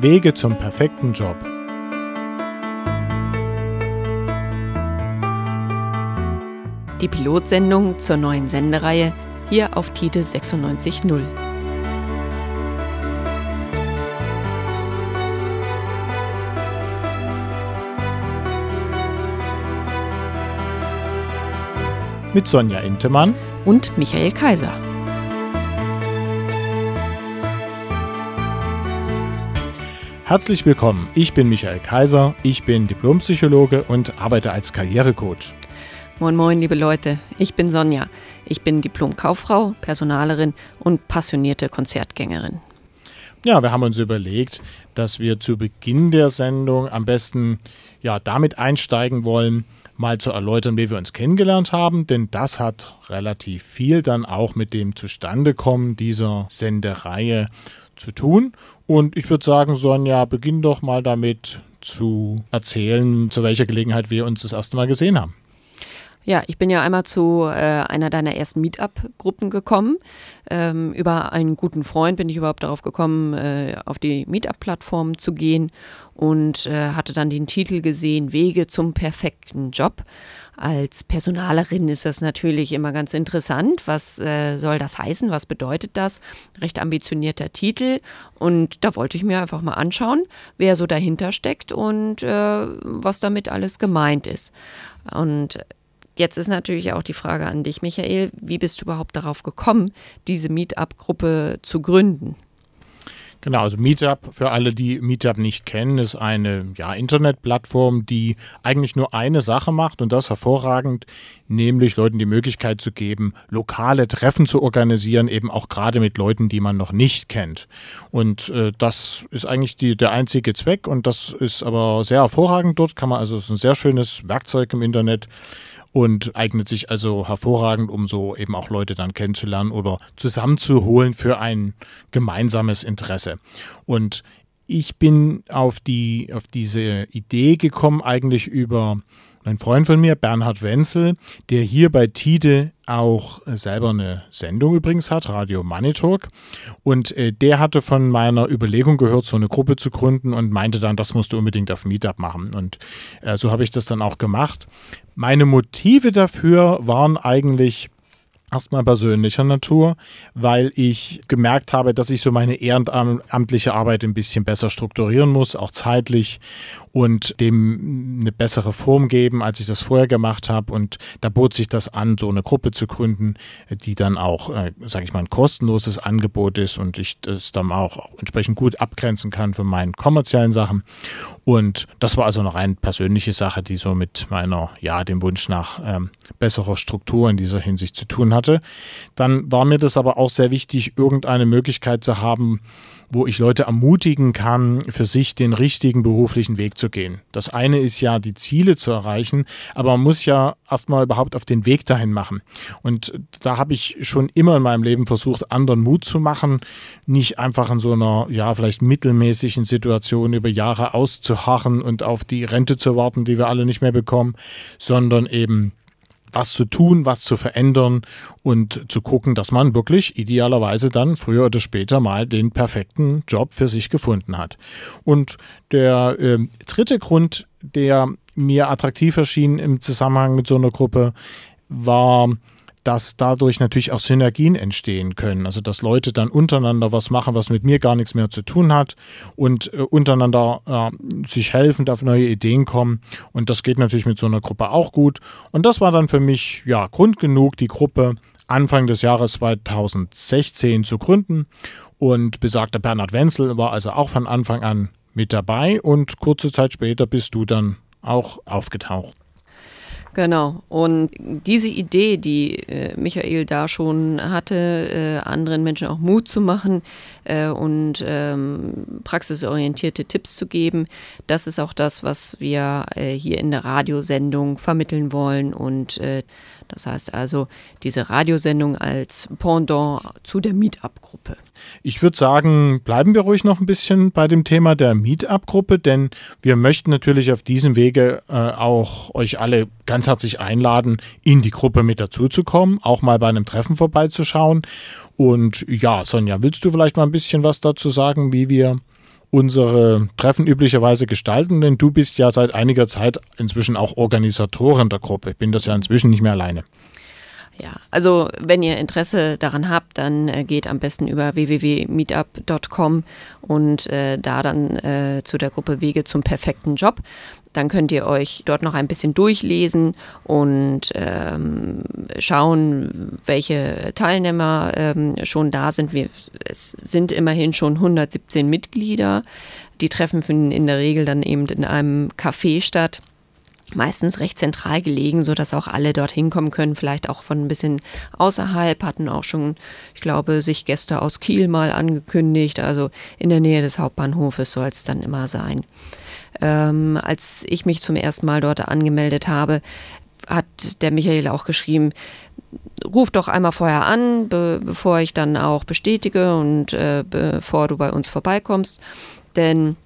Wege zum perfekten Job. Die Pilotsendung zur neuen Sendereihe hier auf Tide 96.0. Mit Sonja Intemann und Michael Kaiser. Herzlich willkommen. Ich bin Michael Kaiser, ich bin Diplompsychologe und arbeite als Karrierecoach. Moin, moin, liebe Leute. Ich bin Sonja. Ich bin Diplomkauffrau, Personalerin und passionierte Konzertgängerin. Ja, wir haben uns überlegt, dass wir zu Beginn der Sendung am besten ja, damit einsteigen wollen, mal zu erläutern, wie wir uns kennengelernt haben, denn das hat relativ viel dann auch mit dem Zustandekommen dieser Sendereihe zu tun. Und ich würde sagen, Sonja, beginn doch mal damit zu erzählen, zu welcher Gelegenheit wir uns das erste Mal gesehen haben. Ja, ich bin ja einmal zu äh, einer deiner ersten Meetup-Gruppen gekommen. Ähm, über einen guten Freund bin ich überhaupt darauf gekommen, äh, auf die Meetup-Plattform zu gehen und äh, hatte dann den Titel gesehen, Wege zum perfekten Job. Als Personalerin ist das natürlich immer ganz interessant. Was äh, soll das heißen? Was bedeutet das? Recht ambitionierter Titel. Und da wollte ich mir einfach mal anschauen, wer so dahinter steckt und äh, was damit alles gemeint ist. Und Jetzt ist natürlich auch die Frage an dich, Michael, wie bist du überhaupt darauf gekommen, diese Meetup-Gruppe zu gründen? Genau, also Meetup, für alle, die Meetup nicht kennen, ist eine ja, Internetplattform, die eigentlich nur eine Sache macht und das hervorragend, nämlich Leuten die Möglichkeit zu geben, lokale Treffen zu organisieren, eben auch gerade mit Leuten, die man noch nicht kennt. Und äh, das ist eigentlich die, der einzige Zweck und das ist aber sehr hervorragend dort, kann man also, es ist ein sehr schönes Werkzeug im Internet und eignet sich also hervorragend, um so eben auch Leute dann kennenzulernen oder zusammenzuholen für ein gemeinsames Interesse. Und ich bin auf, die, auf diese Idee gekommen, eigentlich über ein Freund von mir, Bernhard Wenzel, der hier bei Tide auch selber eine Sendung übrigens hat, Radio Money Talk. Und äh, der hatte von meiner Überlegung gehört, so eine Gruppe zu gründen und meinte dann, das musst du unbedingt auf Meetup machen. Und äh, so habe ich das dann auch gemacht. Meine Motive dafür waren eigentlich Erstmal persönlicher Natur, weil ich gemerkt habe, dass ich so meine ehrenamtliche Arbeit ein bisschen besser strukturieren muss, auch zeitlich und dem eine bessere Form geben, als ich das vorher gemacht habe. Und da bot sich das an, so eine Gruppe zu gründen, die dann auch, äh, sage ich mal, ein kostenloses Angebot ist und ich das dann auch entsprechend gut abgrenzen kann von meinen kommerziellen Sachen. Und das war also eine rein persönliche Sache, die so mit meiner, ja, dem Wunsch nach ähm, besserer Struktur in dieser Hinsicht zu tun hatte. Dann war mir das aber auch sehr wichtig, irgendeine Möglichkeit zu haben, wo ich Leute ermutigen kann, für sich den richtigen beruflichen Weg zu gehen. Das eine ist ja, die Ziele zu erreichen, aber man muss ja erstmal überhaupt auf den Weg dahin machen. Und da habe ich schon immer in meinem Leben versucht, anderen Mut zu machen, nicht einfach in so einer, ja, vielleicht mittelmäßigen Situation über Jahre auszuharren und auf die Rente zu warten, die wir alle nicht mehr bekommen, sondern eben was zu tun, was zu verändern und zu gucken, dass man wirklich idealerweise dann früher oder später mal den perfekten Job für sich gefunden hat. Und der äh, dritte Grund, der mir attraktiv erschien im Zusammenhang mit so einer Gruppe, war, dass dadurch natürlich auch Synergien entstehen können. Also dass Leute dann untereinander was machen, was mit mir gar nichts mehr zu tun hat und äh, untereinander äh, sich helfen, auf neue Ideen kommen. Und das geht natürlich mit so einer Gruppe auch gut. Und das war dann für mich ja Grund genug, die Gruppe Anfang des Jahres 2016 zu gründen. Und besagter Bernhard Wenzel war also auch von Anfang an mit dabei und kurze Zeit später bist du dann auch aufgetaucht. Genau. Und diese Idee, die äh, Michael da schon hatte, äh, anderen Menschen auch Mut zu machen äh, und ähm, praxisorientierte Tipps zu geben, das ist auch das, was wir äh, hier in der Radiosendung vermitteln wollen und äh, das heißt also diese Radiosendung als Pendant zu der Meetup-Gruppe. Ich würde sagen, bleiben wir ruhig noch ein bisschen bei dem Thema der Meetup-Gruppe, denn wir möchten natürlich auf diesem Wege äh, auch euch alle ganz herzlich einladen, in die Gruppe mit dazuzukommen, auch mal bei einem Treffen vorbeizuschauen. Und ja, Sonja, willst du vielleicht mal ein bisschen was dazu sagen, wie wir unsere Treffen üblicherweise gestalten, denn du bist ja seit einiger Zeit inzwischen auch Organisatorin der Gruppe. Ich bin das ja inzwischen nicht mehr alleine. Ja, also wenn ihr Interesse daran habt, dann äh, geht am besten über www.meetup.com und äh, da dann äh, zu der Gruppe Wege zum perfekten Job. Dann könnt ihr euch dort noch ein bisschen durchlesen und ähm, schauen, welche Teilnehmer ähm, schon da sind. Wir, es sind immerhin schon 117 Mitglieder. Die Treffen finden in der Regel dann eben in einem Café statt meistens recht zentral gelegen, so dass auch alle dorthin kommen können, vielleicht auch von ein bisschen außerhalb, hatten auch schon, ich glaube, sich Gäste aus Kiel mal angekündigt, also in der Nähe des Hauptbahnhofes soll es dann immer sein. Ähm, als ich mich zum ersten Mal dort angemeldet habe, hat der Michael auch geschrieben, ruf doch einmal vorher an, be bevor ich dann auch bestätige und äh, bevor du bei uns vorbeikommst, denn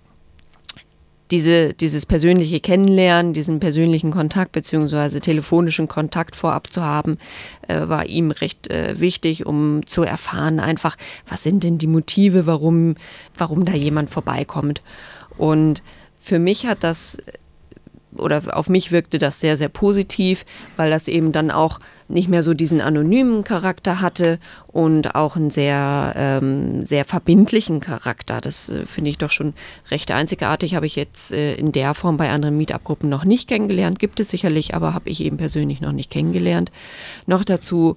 diese, dieses persönliche Kennenlernen, diesen persönlichen Kontakt beziehungsweise telefonischen Kontakt vorab zu haben, äh, war ihm recht äh, wichtig, um zu erfahren, einfach, was sind denn die Motive, warum, warum da jemand vorbeikommt. Und für mich hat das oder auf mich wirkte das sehr, sehr positiv, weil das eben dann auch nicht mehr so diesen anonymen Charakter hatte und auch einen sehr, ähm, sehr verbindlichen Charakter. Das äh, finde ich doch schon recht einzigartig. Habe ich jetzt äh, in der Form bei anderen Meetup-Gruppen noch nicht kennengelernt. Gibt es sicherlich, aber habe ich eben persönlich noch nicht kennengelernt. Noch dazu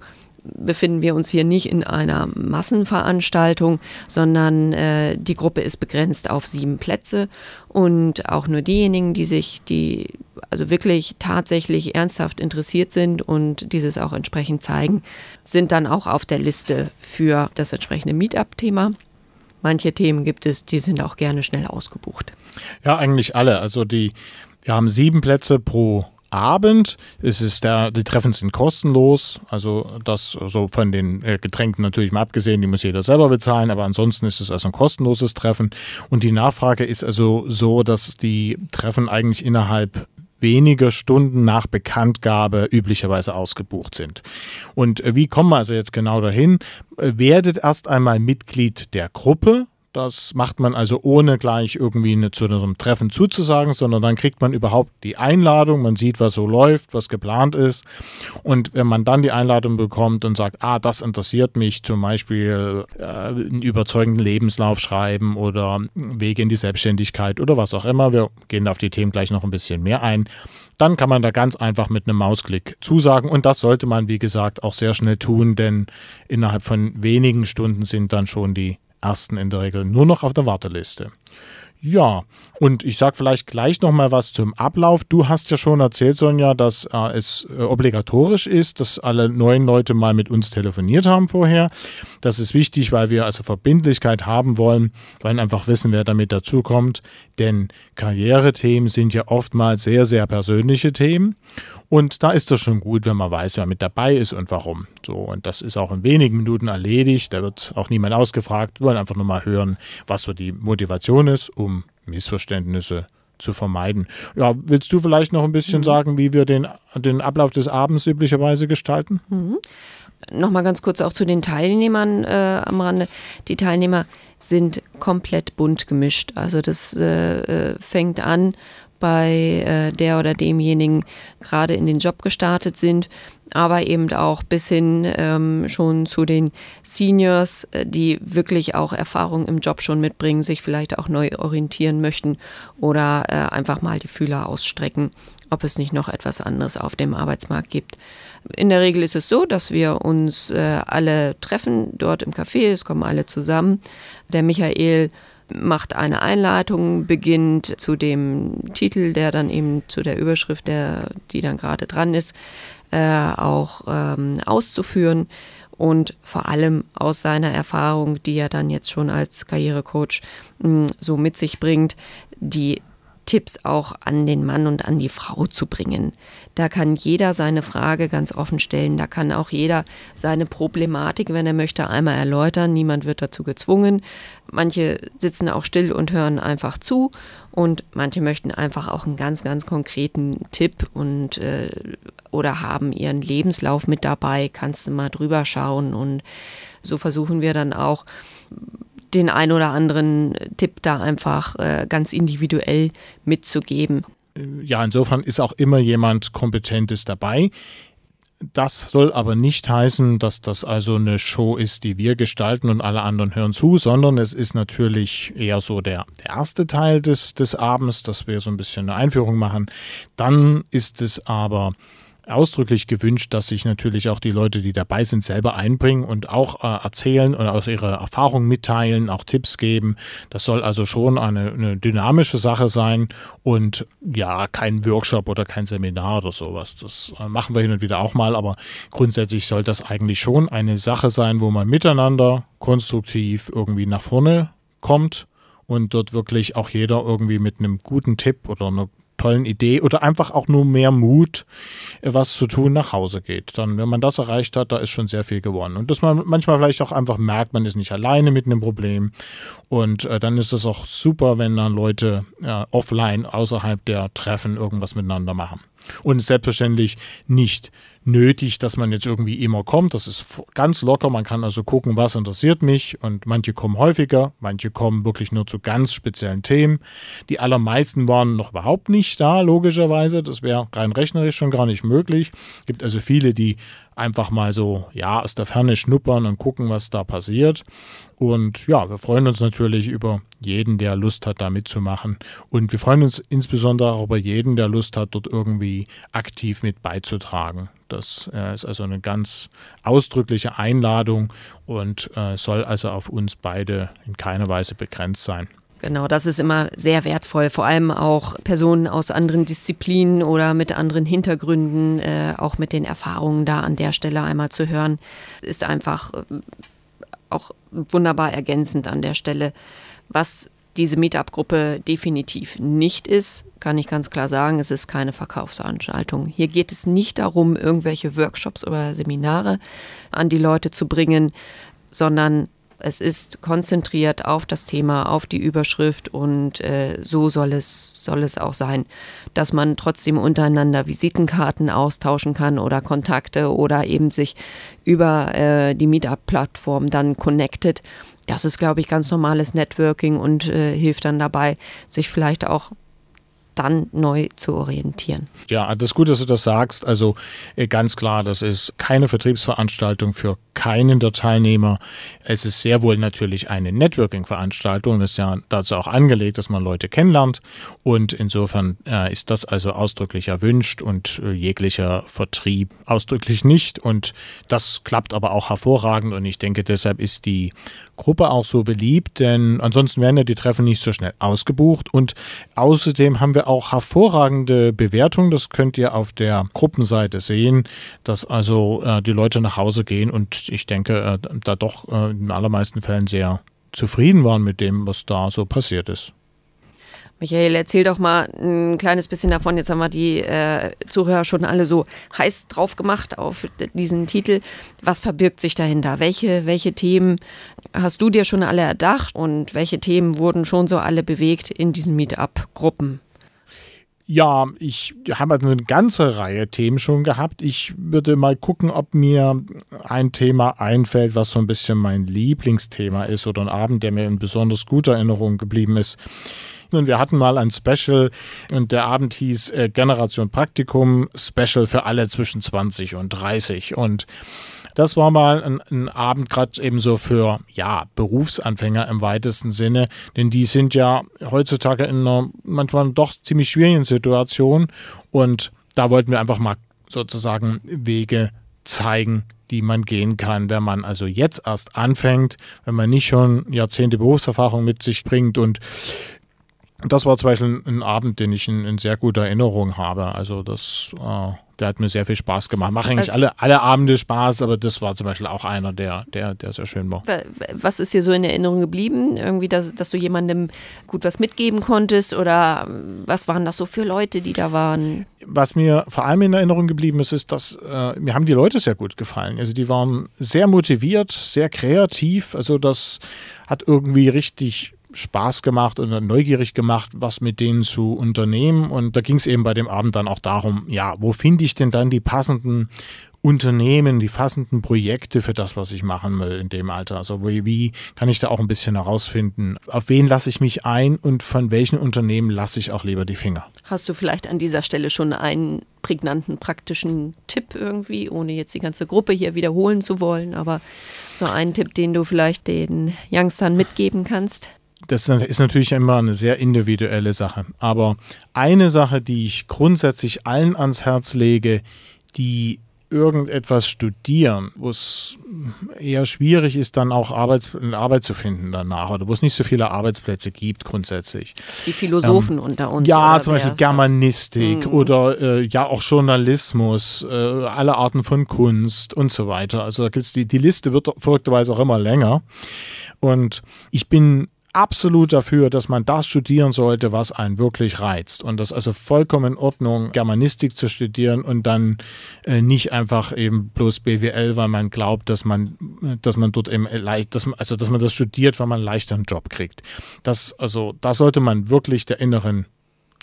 befinden wir uns hier nicht in einer Massenveranstaltung, sondern äh, die Gruppe ist begrenzt auf sieben Plätze und auch nur diejenigen, die sich, die also wirklich tatsächlich ernsthaft interessiert sind und dieses auch entsprechend zeigen, sind dann auch auf der Liste für das entsprechende Meetup-Thema. Manche Themen gibt es, die sind auch gerne schnell ausgebucht. Ja, eigentlich alle. Also die, wir haben sieben Plätze pro Abend. Es ist der, die Treffen sind kostenlos, also das so von den äh, Getränken natürlich mal abgesehen, die muss jeder selber bezahlen, aber ansonsten ist es also ein kostenloses Treffen. Und die Nachfrage ist also so, dass die Treffen eigentlich innerhalb weniger Stunden nach Bekanntgabe üblicherweise ausgebucht sind. Und äh, wie kommen wir also jetzt genau dahin? Äh, werdet erst einmal Mitglied der Gruppe, das macht man also ohne gleich irgendwie eine, zu einem Treffen zuzusagen, sondern dann kriegt man überhaupt die Einladung, man sieht, was so läuft, was geplant ist. Und wenn man dann die Einladung bekommt und sagt, ah, das interessiert mich, zum Beispiel äh, einen überzeugenden Lebenslauf schreiben oder Wege in die Selbstständigkeit oder was auch immer, wir gehen auf die Themen gleich noch ein bisschen mehr ein, dann kann man da ganz einfach mit einem Mausklick zusagen. Und das sollte man, wie gesagt, auch sehr schnell tun, denn innerhalb von wenigen Stunden sind dann schon die ersten in der Regel nur noch auf der Warteliste. Ja, und ich sage vielleicht gleich noch mal was zum Ablauf. Du hast ja schon erzählt, Sonja, dass äh, es äh, obligatorisch ist, dass alle neuen Leute mal mit uns telefoniert haben vorher. Das ist wichtig, weil wir also Verbindlichkeit haben wollen, wollen einfach wissen, wer damit dazukommt. Denn Karrierethemen sind ja oftmals sehr, sehr persönliche Themen. Und da ist es schon gut, wenn man weiß, wer mit dabei ist und warum. So, und das ist auch in wenigen Minuten erledigt. Da wird auch niemand ausgefragt. Wir wollen einfach nur mal hören, was so die Motivation ist, um Missverständnisse zu vermeiden. Ja, willst du vielleicht noch ein bisschen mhm. sagen, wie wir den, den Ablauf des Abends üblicherweise gestalten? Mhm. Nochmal ganz kurz auch zu den Teilnehmern äh, am Rande. Die Teilnehmer sind komplett bunt gemischt. Also das äh, äh fängt an bei äh, der oder demjenigen gerade in den Job gestartet sind, aber eben auch bis hin ähm, schon zu den Seniors, äh, die wirklich auch Erfahrung im Job schon mitbringen, sich vielleicht auch neu orientieren möchten oder äh, einfach mal die Fühler ausstrecken, ob es nicht noch etwas anderes auf dem Arbeitsmarkt gibt. In der Regel ist es so, dass wir uns äh, alle treffen dort im Café, es kommen alle zusammen. Der Michael macht eine Einleitung, beginnt zu dem Titel, der dann eben zu der Überschrift, der, die dann gerade dran ist, äh, auch ähm, auszuführen. Und vor allem aus seiner Erfahrung, die er dann jetzt schon als Karrierecoach mh, hm, so mit sich bringt, die Tipps auch an den Mann und an die Frau zu bringen. Da kann jeder seine Frage ganz offen stellen. Da kann auch jeder seine Problematik, wenn er möchte, einmal erläutern. Niemand wird dazu gezwungen. Manche sitzen auch still und hören einfach zu und manche möchten einfach auch einen ganz, ganz konkreten Tipp und äh, oder haben ihren Lebenslauf mit dabei. Kannst du mal drüber schauen und so versuchen wir dann auch den ein oder anderen Tipp da einfach äh, ganz individuell mitzugeben. Ja, insofern ist auch immer jemand Kompetentes dabei. Das soll aber nicht heißen, dass das also eine Show ist, die wir gestalten und alle anderen hören zu, sondern es ist natürlich eher so der, der erste Teil des, des Abends, dass wir so ein bisschen eine Einführung machen. Dann ist es aber ausdrücklich gewünscht, dass sich natürlich auch die Leute, die dabei sind, selber einbringen und auch äh, erzählen und aus ihrer Erfahrung mitteilen, auch Tipps geben. Das soll also schon eine, eine, dynamische Sache sein und ja, kein Workshop oder kein Seminar oder sowas. Das äh, machen wir hin und wieder auch mal, aber grundsätzlich soll das eigentlich schon eine Sache sein, wo man miteinander konstruktiv irgendwie nach vorne kommt und dort wirklich auch jeder irgendwie mit einem guten Tipp oder einer tollen Idee oder einfach auch nur mehr Mut, äh, was zu tun, nach Hause geht. Dann, wenn man das erreicht hat, da ist schon sehr viel gewonnen. Und dass man manchmal vielleicht auch einfach merkt, man ist nicht alleine mit einem Problem. Und äh, dann ist es auch super, wenn dann Leute äh, offline außerhalb der Treffen irgendwas miteinander machen. Und selbstverständlich nicht nötig, dass man jetzt irgendwie immer kommt. Das ist ganz locker. Man kann also gucken, was interessiert mich. Und manche kommen häufiger, manche kommen wirklich nur zu ganz speziellen Themen. Die allermeisten waren noch überhaupt nicht da, logischerweise. Das wäre rein rechnerisch schon gar nicht möglich. Es gibt also viele, die einfach mal so, ja, aus der Ferne schnuppern und gucken, was da passiert. Und ja, wir freuen uns natürlich über jeden, der Lust hat, da mitzumachen. Und wir freuen uns insbesondere auch über jeden, der Lust hat, dort irgendwie aktiv mit beizutragen. Das äh, ist also eine ganz ausdrückliche Einladung und äh, soll also auf uns beide in keiner Weise begrenzt sein. Genau, das ist immer sehr wertvoll, vor allem auch Personen aus anderen Disziplinen oder mit anderen Hintergründen, äh, auch mit den Erfahrungen da an der Stelle einmal zu hören, ist einfach auch wunderbar ergänzend an der Stelle. Was diese Meetup-Gruppe definitiv nicht ist, kann ich ganz klar sagen, es ist keine Verkaufsveranstaltung. Hier geht es nicht darum, irgendwelche Workshops oder Seminare an die Leute zu bringen, sondern es ist konzentriert auf das Thema, auf die Überschrift und äh, so soll es, soll es auch sein, dass man trotzdem untereinander Visitenkarten austauschen kann oder Kontakte oder eben sich über äh, die Meetup-Plattform dann connectet. Das ist, glaube ich, ganz normales Networking und äh, hilft dann dabei, sich vielleicht auch dann neu zu orientieren. Ja, das ist gut, dass du das sagst. Also äh, ganz klar, das ist keine Vertriebsveranstaltung für keinen der Teilnehmer. Es ist sehr wohl natürlich eine Networking-Veranstaltung. Das ist ja dazu auch angelegt, dass man Leute kennenlernt. Und insofern äh, ist das also ausdrücklich erwünscht und äh, jeglicher Vertrieb ausdrücklich nicht. Und das klappt aber auch hervorragend. Und ich denke, deshalb ist die Gruppe auch so beliebt, denn ansonsten werden ja die Treffen nicht so schnell ausgebucht. Und außerdem haben wir auch hervorragende Bewertungen. Das könnt ihr auf der Gruppenseite sehen, dass also äh, die Leute nach Hause gehen und ich denke, äh, da doch äh, in allermeisten Fällen sehr zufrieden waren mit dem, was da so passiert ist. Michael, erzähl doch mal ein kleines bisschen davon. Jetzt haben wir die äh, Zuhörer schon alle so heiß drauf gemacht auf diesen Titel. Was verbirgt sich dahinter? Welche, welche Themen hast du dir schon alle erdacht und welche Themen wurden schon so alle bewegt in diesen Meetup-Gruppen? Ja, ich habe also eine ganze Reihe Themen schon gehabt. Ich würde mal gucken, ob mir ein Thema einfällt, was so ein bisschen mein Lieblingsthema ist oder ein Abend, der mir in besonders guter Erinnerung geblieben ist. Und wir hatten mal ein Special und der Abend hieß äh, Generation Praktikum Special für alle zwischen 20 und 30. Und das war mal ein, ein Abend gerade eben so für ja, Berufsanfänger im weitesten Sinne, denn die sind ja heutzutage in einer manchmal doch ziemlich schwierigen Situation und da wollten wir einfach mal sozusagen Wege zeigen, die man gehen kann, wenn man also jetzt erst anfängt, wenn man nicht schon Jahrzehnte Berufserfahrung mit sich bringt und das war zum Beispiel ein, Abend, den ich in, in, sehr guter Erinnerung habe. Also das, äh, der hat mir sehr viel Spaß gemacht. Mache eigentlich alle, alle Abende Spaß, aber das war zum Beispiel auch einer, der, der, der sehr schön war. Was ist dir so in Erinnerung geblieben? Irgendwie, dass, dass du jemandem gut was mitgeben konntest oder was waren das so für Leute, die da waren? Was mir vor allem in Erinnerung geblieben ist, ist, dass äh, mir haben die Leute sehr gut gefallen. Also die waren sehr motiviert, sehr kreativ. Also das hat irgendwie richtig Spaß gemacht und neugierig gemacht, was mit denen zu unternehmen. Und da ging es eben bei dem Abend dann auch darum, ja, wo finde ich denn dann die passenden Unternehmen, die fassenden Projekte für das, was ich machen will in dem Alter. Also wie, wie kann ich da auch ein bisschen herausfinden, auf wen lasse ich mich ein und von welchen Unternehmen lasse ich auch lieber die Finger. Hast du vielleicht an dieser Stelle schon einen prägnanten, praktischen Tipp irgendwie, ohne jetzt die ganze Gruppe hier wiederholen zu wollen, aber so einen Tipp, den du vielleicht den Youngstern mitgeben kannst? Das ist natürlich immer eine sehr individuelle Sache. Aber eine Sache, die ich grundsätzlich allen ans Herz lege, die irgendetwas studieren, wo es eher schwierig ist, dann auch Arbeits Arbeit zu finden danach oder wo es nicht so viele Arbeitsplätze gibt grundsätzlich. Die Philosophen ähm, unter uns. Ja, zum Beispiel Germanistik mhm. oder äh, ja auch Journalismus, äh, alle Arten von Kunst und so weiter. Also da gibt's die, die Liste wird verrückterweise auch immer länger. Und ich bin absolut dafür, dass man das studieren sollte, was einen wirklich reizt. Und das ist also vollkommen in Ordnung, Germanistik zu studieren und dann äh, nicht einfach eben bloß BWL, weil man glaubt, dass man, dass man dort eben leicht, dass man, also dass man das studiert, weil man leichter einen Job kriegt. Das, also, da sollte man wirklich der inneren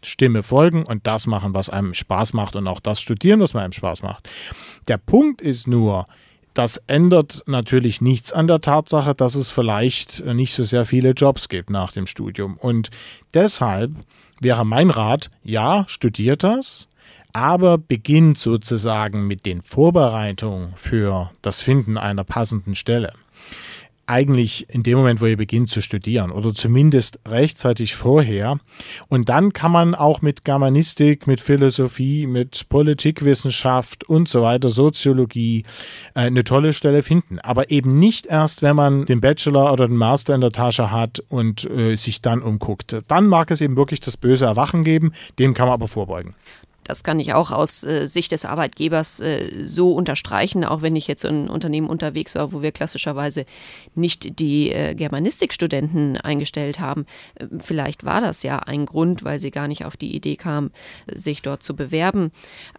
Stimme folgen und das machen, was einem Spaß macht und auch das studieren, was einem Spaß macht. Der Punkt ist nur, das ändert natürlich nichts an der Tatsache, dass es vielleicht nicht so sehr viele Jobs gibt nach dem Studium. Und deshalb wäre mein Rat, ja, studiert das, aber beginnt sozusagen mit den Vorbereitungen für das Finden einer passenden Stelle eigentlich in dem Moment, wo ihr beginnt zu studieren oder zumindest rechtzeitig vorher. Und dann kann man auch mit Germanistik, mit Philosophie, mit Politikwissenschaft und so weiter, Soziologie äh, eine tolle Stelle finden. Aber eben nicht erst, wenn man den Bachelor oder den Master in der Tasche hat und äh, sich dann umguckt. Dann mag es eben wirklich das böse Erwachen geben, dem kann man aber vorbeugen. Das kann ich auch aus äh, Sicht des Arbeitgebers äh, so unterstreichen, auch wenn ich jetzt in Unternehmen unterwegs war, wo wir klassischerweise nicht die äh, Germanistikstudenten eingestellt haben. Äh, vielleicht war das ja ein Grund, weil sie gar nicht auf die Idee kamen, sich dort zu bewerben.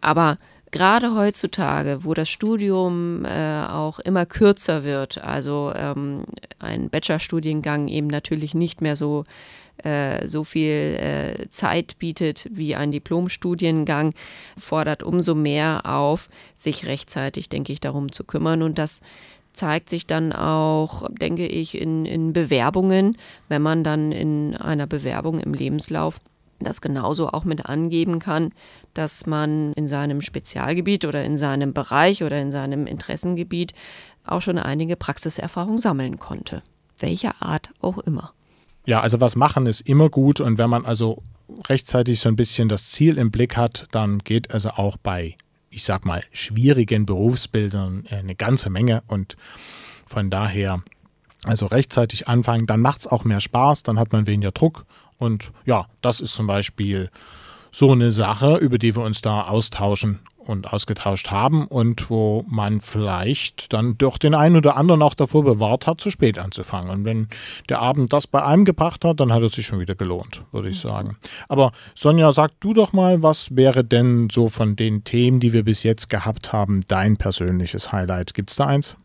Aber gerade heutzutage, wo das Studium äh, auch immer kürzer wird, also ähm, ein Bachelorstudiengang eben natürlich nicht mehr so äh, so viel äh, Zeit bietet wie ein Diplomstudiengang, fordert umso mehr auf, sich rechtzeitig, denke ich, darum zu kümmern. Und das zeigt sich dann auch, denke ich, in, in Bewerbungen, wenn man dann in einer Bewerbung im Lebenslauf das genauso auch mit angeben kann, dass man in seinem Spezialgebiet oder in seinem Bereich oder in seinem Interessengebiet auch schon einige Praxiserfahrung sammeln konnte. Welcher Art auch immer. Ja, also was machen ist immer gut und wenn man also rechtzeitig so ein bisschen das Ziel im Blick hat, dann geht also auch bei, ich sag mal, schwierigen Berufsbildern äh, eine ganze Menge und von daher also rechtzeitig anfangen, dann macht es auch mehr Spaß, dann hat man weniger Druck und ja, das ist zum Beispiel so eine Sache, über die wir uns da austauschen und ausgetauscht haben und wo man vielleicht dann doch den einen oder anderen auch davor bewahrt hat, zu spät anzufangen. Und wenn der Abend das bei einem gebracht hat, dann hat es sich schon wieder gelohnt, würde ich mhm. sagen. Aber Sonja, sag du doch mal, was wäre denn so von den Themen, die wir bis jetzt gehabt haben, dein persönliches Highlight? Gibt es da eins?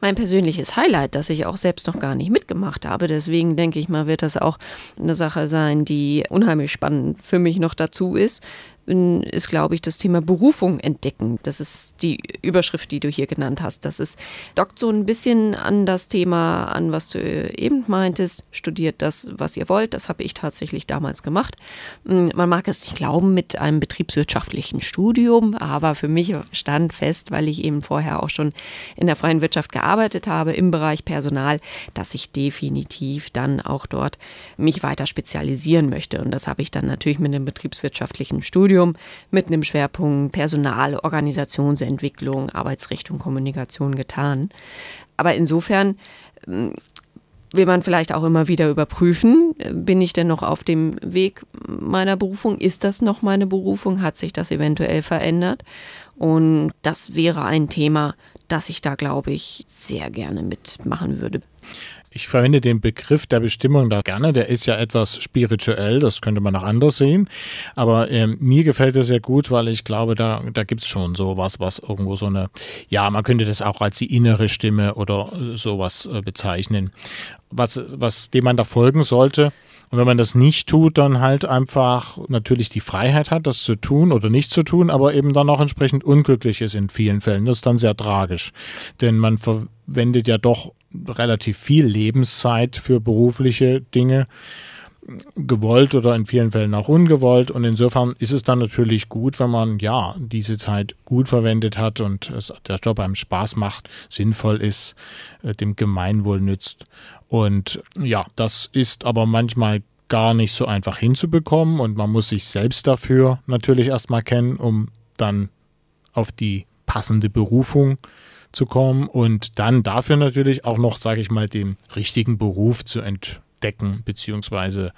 mein persönliches Highlight, das ich auch selbst noch gar nicht mitgemacht habe. Deswegen denke ich mal, wird das auch eine Sache sein, die unheimlich spannend für mich noch dazu ist ist, glaube ich, das Thema Berufung entdecken. Das ist die Überschrift, die du hier genannt hast. Das ist, dockt so ein bisschen an das Thema an, was du eben meintest. Studiert das, was ihr wollt. Das habe ich tatsächlich damals gemacht. Hm, man mag es nicht glauben mit einem betriebswirtschaftlichen Studium, aber für mich stand fest, weil ich eben vorher auch schon in der freien Wirtschaft gearbeitet habe im Bereich Personal, dass ich definitiv dann auch dort mich weiter spezialisieren möchte. Und das habe ich dann natürlich mit einem betriebswirtschaftlichen Studium Studium mit einem Schwerpunkt Personal, Organisationsentwicklung, Arbeitsrichtung, Kommunikation getan. Aber insofern hm, will man vielleicht auch immer wieder überprüfen, bin ich denn noch auf dem Weg meiner Berufung? Ist das noch meine Berufung? Hat sich das eventuell verändert? Und das wäre ein Thema, das ich da, glaube ich, sehr gerne mitmachen würde. Ich verwende den Begriff der Bestimmung da gerne. Der ist ja etwas spirituell, das könnte man auch anders sehen. Aber äh, mir gefällt er sehr gut, weil ich glaube, da, da gibt es schon sowas, was irgendwo so eine, ja, man könnte das auch als die innere Stimme oder sowas äh, bezeichnen, was, was dem man da folgen sollte. Und wenn man das nicht tut, dann halt einfach natürlich die Freiheit hat, das zu tun oder nicht zu tun, aber eben dann auch entsprechend unglücklich ist in vielen Fällen. Das ist dann sehr tragisch, denn man verwendet ja doch relativ viel Lebenszeit für berufliche Dinge gewollt oder in vielen Fällen auch ungewollt. Und insofern ist es dann natürlich gut, wenn man ja diese Zeit gut verwendet hat und es, der Job einem Spaß macht, sinnvoll ist, äh, dem Gemeinwohl nützt. Und ja, das ist aber manchmal gar nicht so einfach hinzubekommen und man muss sich selbst dafür natürlich erstmal kennen, um dann auf die passende Berufung zu kommen und dann dafür natürlich auch noch, sage ich mal, den richtigen Beruf zu entwickeln decken, beziehungsweise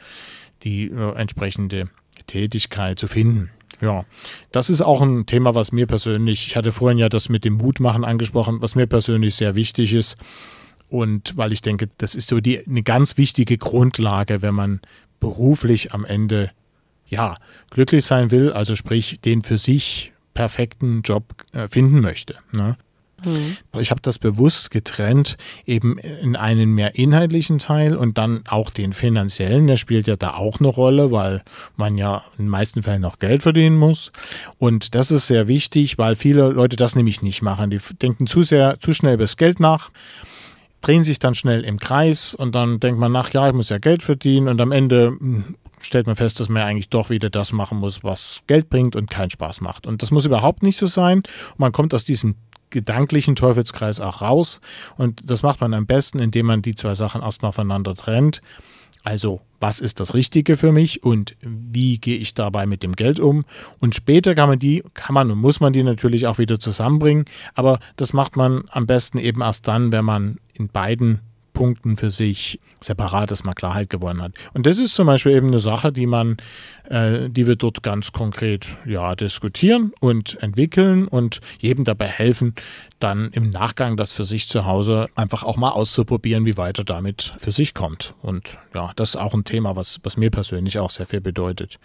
die äh, entsprechende Tätigkeit zu finden. Ja, das ist auch ein Thema, was mir persönlich, ich hatte vorhin ja das mit dem Mutmachen angesprochen, was mir persönlich sehr wichtig ist. Und weil ich denke, das ist so die, eine ganz wichtige Grundlage, wenn man beruflich am Ende ja, glücklich sein will, also sprich den für sich perfekten Job äh, finden möchte. Ne? Mhm. Ich habe das bewusst getrennt, eben in einen mehr inhaltlichen Teil und dann auch den finanziellen. Der spielt ja da auch eine Rolle, weil man ja in den meisten Fällen noch Geld verdienen muss. Und das ist sehr wichtig, weil viele Leute das nämlich nicht machen. Die denken zu sehr, zu schnell über das Geld nach drehen sich dann schnell im Kreis und dann denkt man nach, ja, ich muss ja Geld verdienen und am Ende hm, stellt man fest, dass man eigentlich doch wieder das machen muss, was Geld bringt und keinen Spaß macht. Und das muss überhaupt nicht so sein. Und man kommt aus diesem gedanklichen Teufelskreis auch raus. Und das macht man am besten, indem man die zwei Sachen erstmal voneinander trennt. Also, was ist das Richtige für mich und wie gehe ich dabei mit dem Geld um? Und später kann man die, kann man und muss man die natürlich auch wieder zusammenbringen. Aber das macht man am besten eben erst dann, wenn man in beiden Punkten für sich separates mal Klarheit gewonnen hat. Und das ist zum Beispiel eben eine Sache, die man, äh, die wir dort ganz konkret ja, diskutieren und entwickeln und jedem dabei helfen, dann im Nachgang das für sich zu Hause einfach auch mal auszuprobieren, wie weiter damit für sich kommt. Und ja, das ist auch ein Thema, was, was mir persönlich auch sehr viel bedeutet.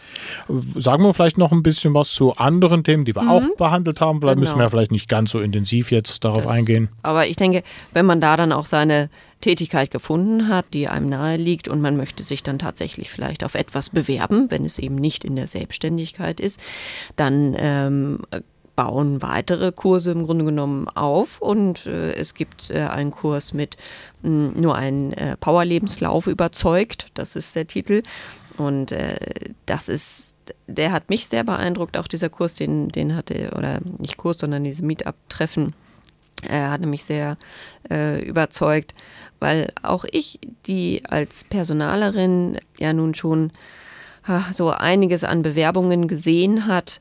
Sagen wir vielleicht noch ein bisschen was zu anderen Themen, die wir mhm. auch behandelt haben. Vielleicht genau. müssen wir vielleicht nicht ganz so intensiv jetzt darauf das, eingehen. Aber ich denke, wenn man da dann auch seine Tätigkeit gefunden hat, die einem nahe liegt und man möchte sich dann tatsächlich vielleicht auf etwas bewerben, wenn es eben nicht in der Selbstständigkeit ist, dann ähm, bauen weitere Kurse im Grunde genommen auf. Und äh, es gibt äh, einen Kurs mit mh, hm, nur ein äh, Powerlebenslauf überzeugt, das ist der Titel. Und äh, das ist der hat mich sehr beeindruckt, auch dieser Kurs, den, den hatte, oder nicht Kurs, sondern diese Meetup-Treffen, er hatte mich sehr äh, überzeugt, weil auch ich, die als Personalerin ja nun schon so einiges an Bewerbungen gesehen hat,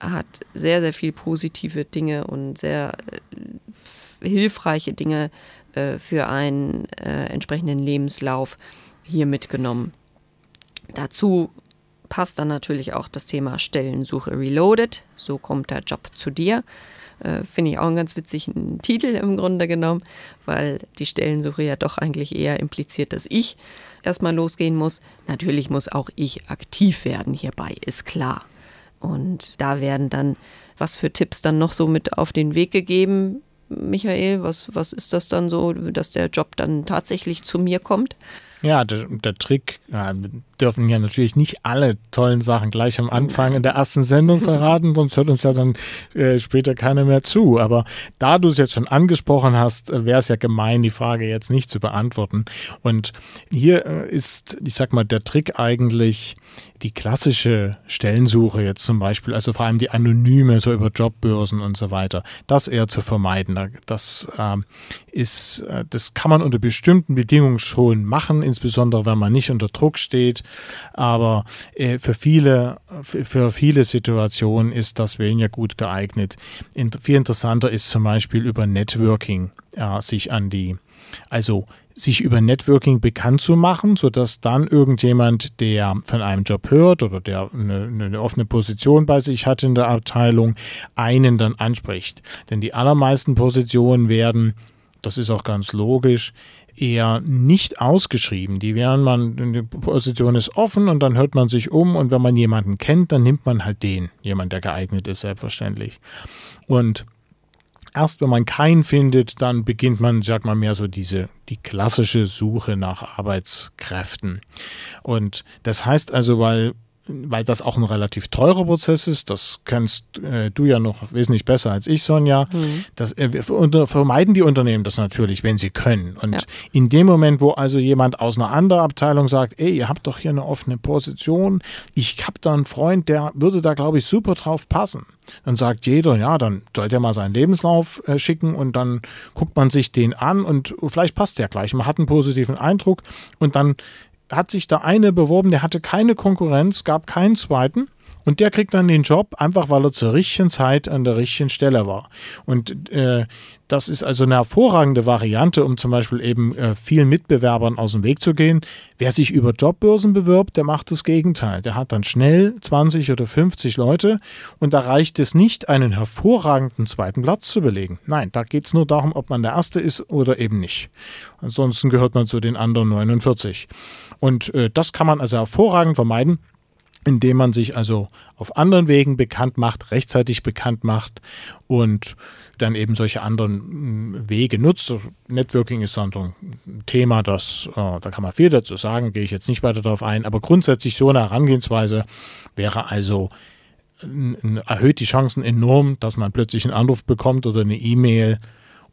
hat sehr, sehr viel positive Dinge und sehr äh, hilfreiche Dinge äh, für einen äh, entsprechenden Lebenslauf hier mitgenommen. Dazu passt dann natürlich auch das Thema Stellensuche Reloaded. So kommt der Job zu dir. Äh, Finde ich auch einen ganz witzigen Titel im Grunde genommen, weil die Stellensuche ja doch eigentlich eher impliziert, dass ich erstmal losgehen muss. Natürlich muss auch ich aktiv werden hierbei, ist klar. Und da werden dann, was für Tipps dann noch so mit auf den Weg gegeben, Michael? Was, was ist das dann so, dass der Job dann tatsächlich zu mir kommt? Ja, der, der Trick, ja, wir dürfen ja natürlich nicht alle tollen Sachen gleich am Anfang in der ersten Sendung verraten, sonst hört uns ja dann äh, später keiner mehr zu. Aber da du es jetzt schon angesprochen hast, äh, wäre es ja gemein, die Frage jetzt nicht zu beantworten. Und hier äh, ist, ich sag mal, der Trick eigentlich die klassische Stellensuche jetzt zum Beispiel, also vor allem die anonyme, so über Jobbörsen und so weiter, das eher zu vermeiden. Das äh, ist, das kann man unter bestimmten Bedingungen schon machen, insbesondere wenn man nicht unter Druck steht. Aber äh, für viele, für viele Situationen ist das weniger gut geeignet. viel interessanter ist zum Beispiel über Networking äh, sich an die, also sich über Networking bekannt zu machen, sodass dann irgendjemand, der von einem Job hört oder der eine, eine, offene Position bei sich hat in der Abteilung, einen dann anspricht. Denn die allermeisten Positionen werden das ist auch ganz logisch, eher nicht ausgeschrieben. Die wären man, die Position ist offen und dann hört man sich um und wenn man jemanden kennt, dann nimmt man halt den, jemand, der geeignet ist, selbstverständlich. Und erst wenn man keinen findet, dann beginnt man, sag mal, mehr so diese, die klassische Suche nach Arbeitskräften. Und das heißt also, weil weil das auch ein relativ teurer Prozess ist, das kennst äh, du ja noch wesentlich besser als ich, Sonja. Mhm. Das äh, vermeiden die Unternehmen das natürlich, wenn sie können. Und ja. in dem Moment, wo also jemand aus einer anderen Abteilung sagt, ey, ihr habt doch hier eine offene Position, ich habe da einen Freund, der würde da, glaube ich, super drauf passen. Dann sagt jeder, ja, dann soll der mal seinen Lebenslauf äh, schicken und dann guckt man sich den an und vielleicht passt der gleich. Man hat einen positiven Eindruck und dann hat sich da eine beworben, der hatte keine Konkurrenz, gab keinen zweiten. Und der kriegt dann den Job, einfach weil er zur richtigen Zeit an der richtigen Stelle war. Und äh, das ist also eine hervorragende Variante, um zum Beispiel eben äh, vielen Mitbewerbern aus dem Weg zu gehen. Wer sich über Jobbörsen bewirbt, der macht das Gegenteil. Der hat dann schnell 20 oder 50 Leute und da reicht es nicht, einen hervorragenden zweiten Platz zu belegen. Nein, da geht es nur darum, ob man der Erste ist oder eben nicht. Ansonsten gehört man zu den anderen 49. Und äh, das kann man also hervorragend vermeiden, indem man sich also auf anderen Wegen bekannt macht, rechtzeitig bekannt macht und dann eben solche anderen hm, Wege nutzt. Networking ist dann ein Thema, das, äh, da kann man viel dazu sagen, gehe ich jetzt nicht weiter darauf ein, aber grundsätzlich so eine Herangehensweise wäre also erhöht die Chancen enorm, dass man plötzlich einen Anruf bekommt oder eine E-Mail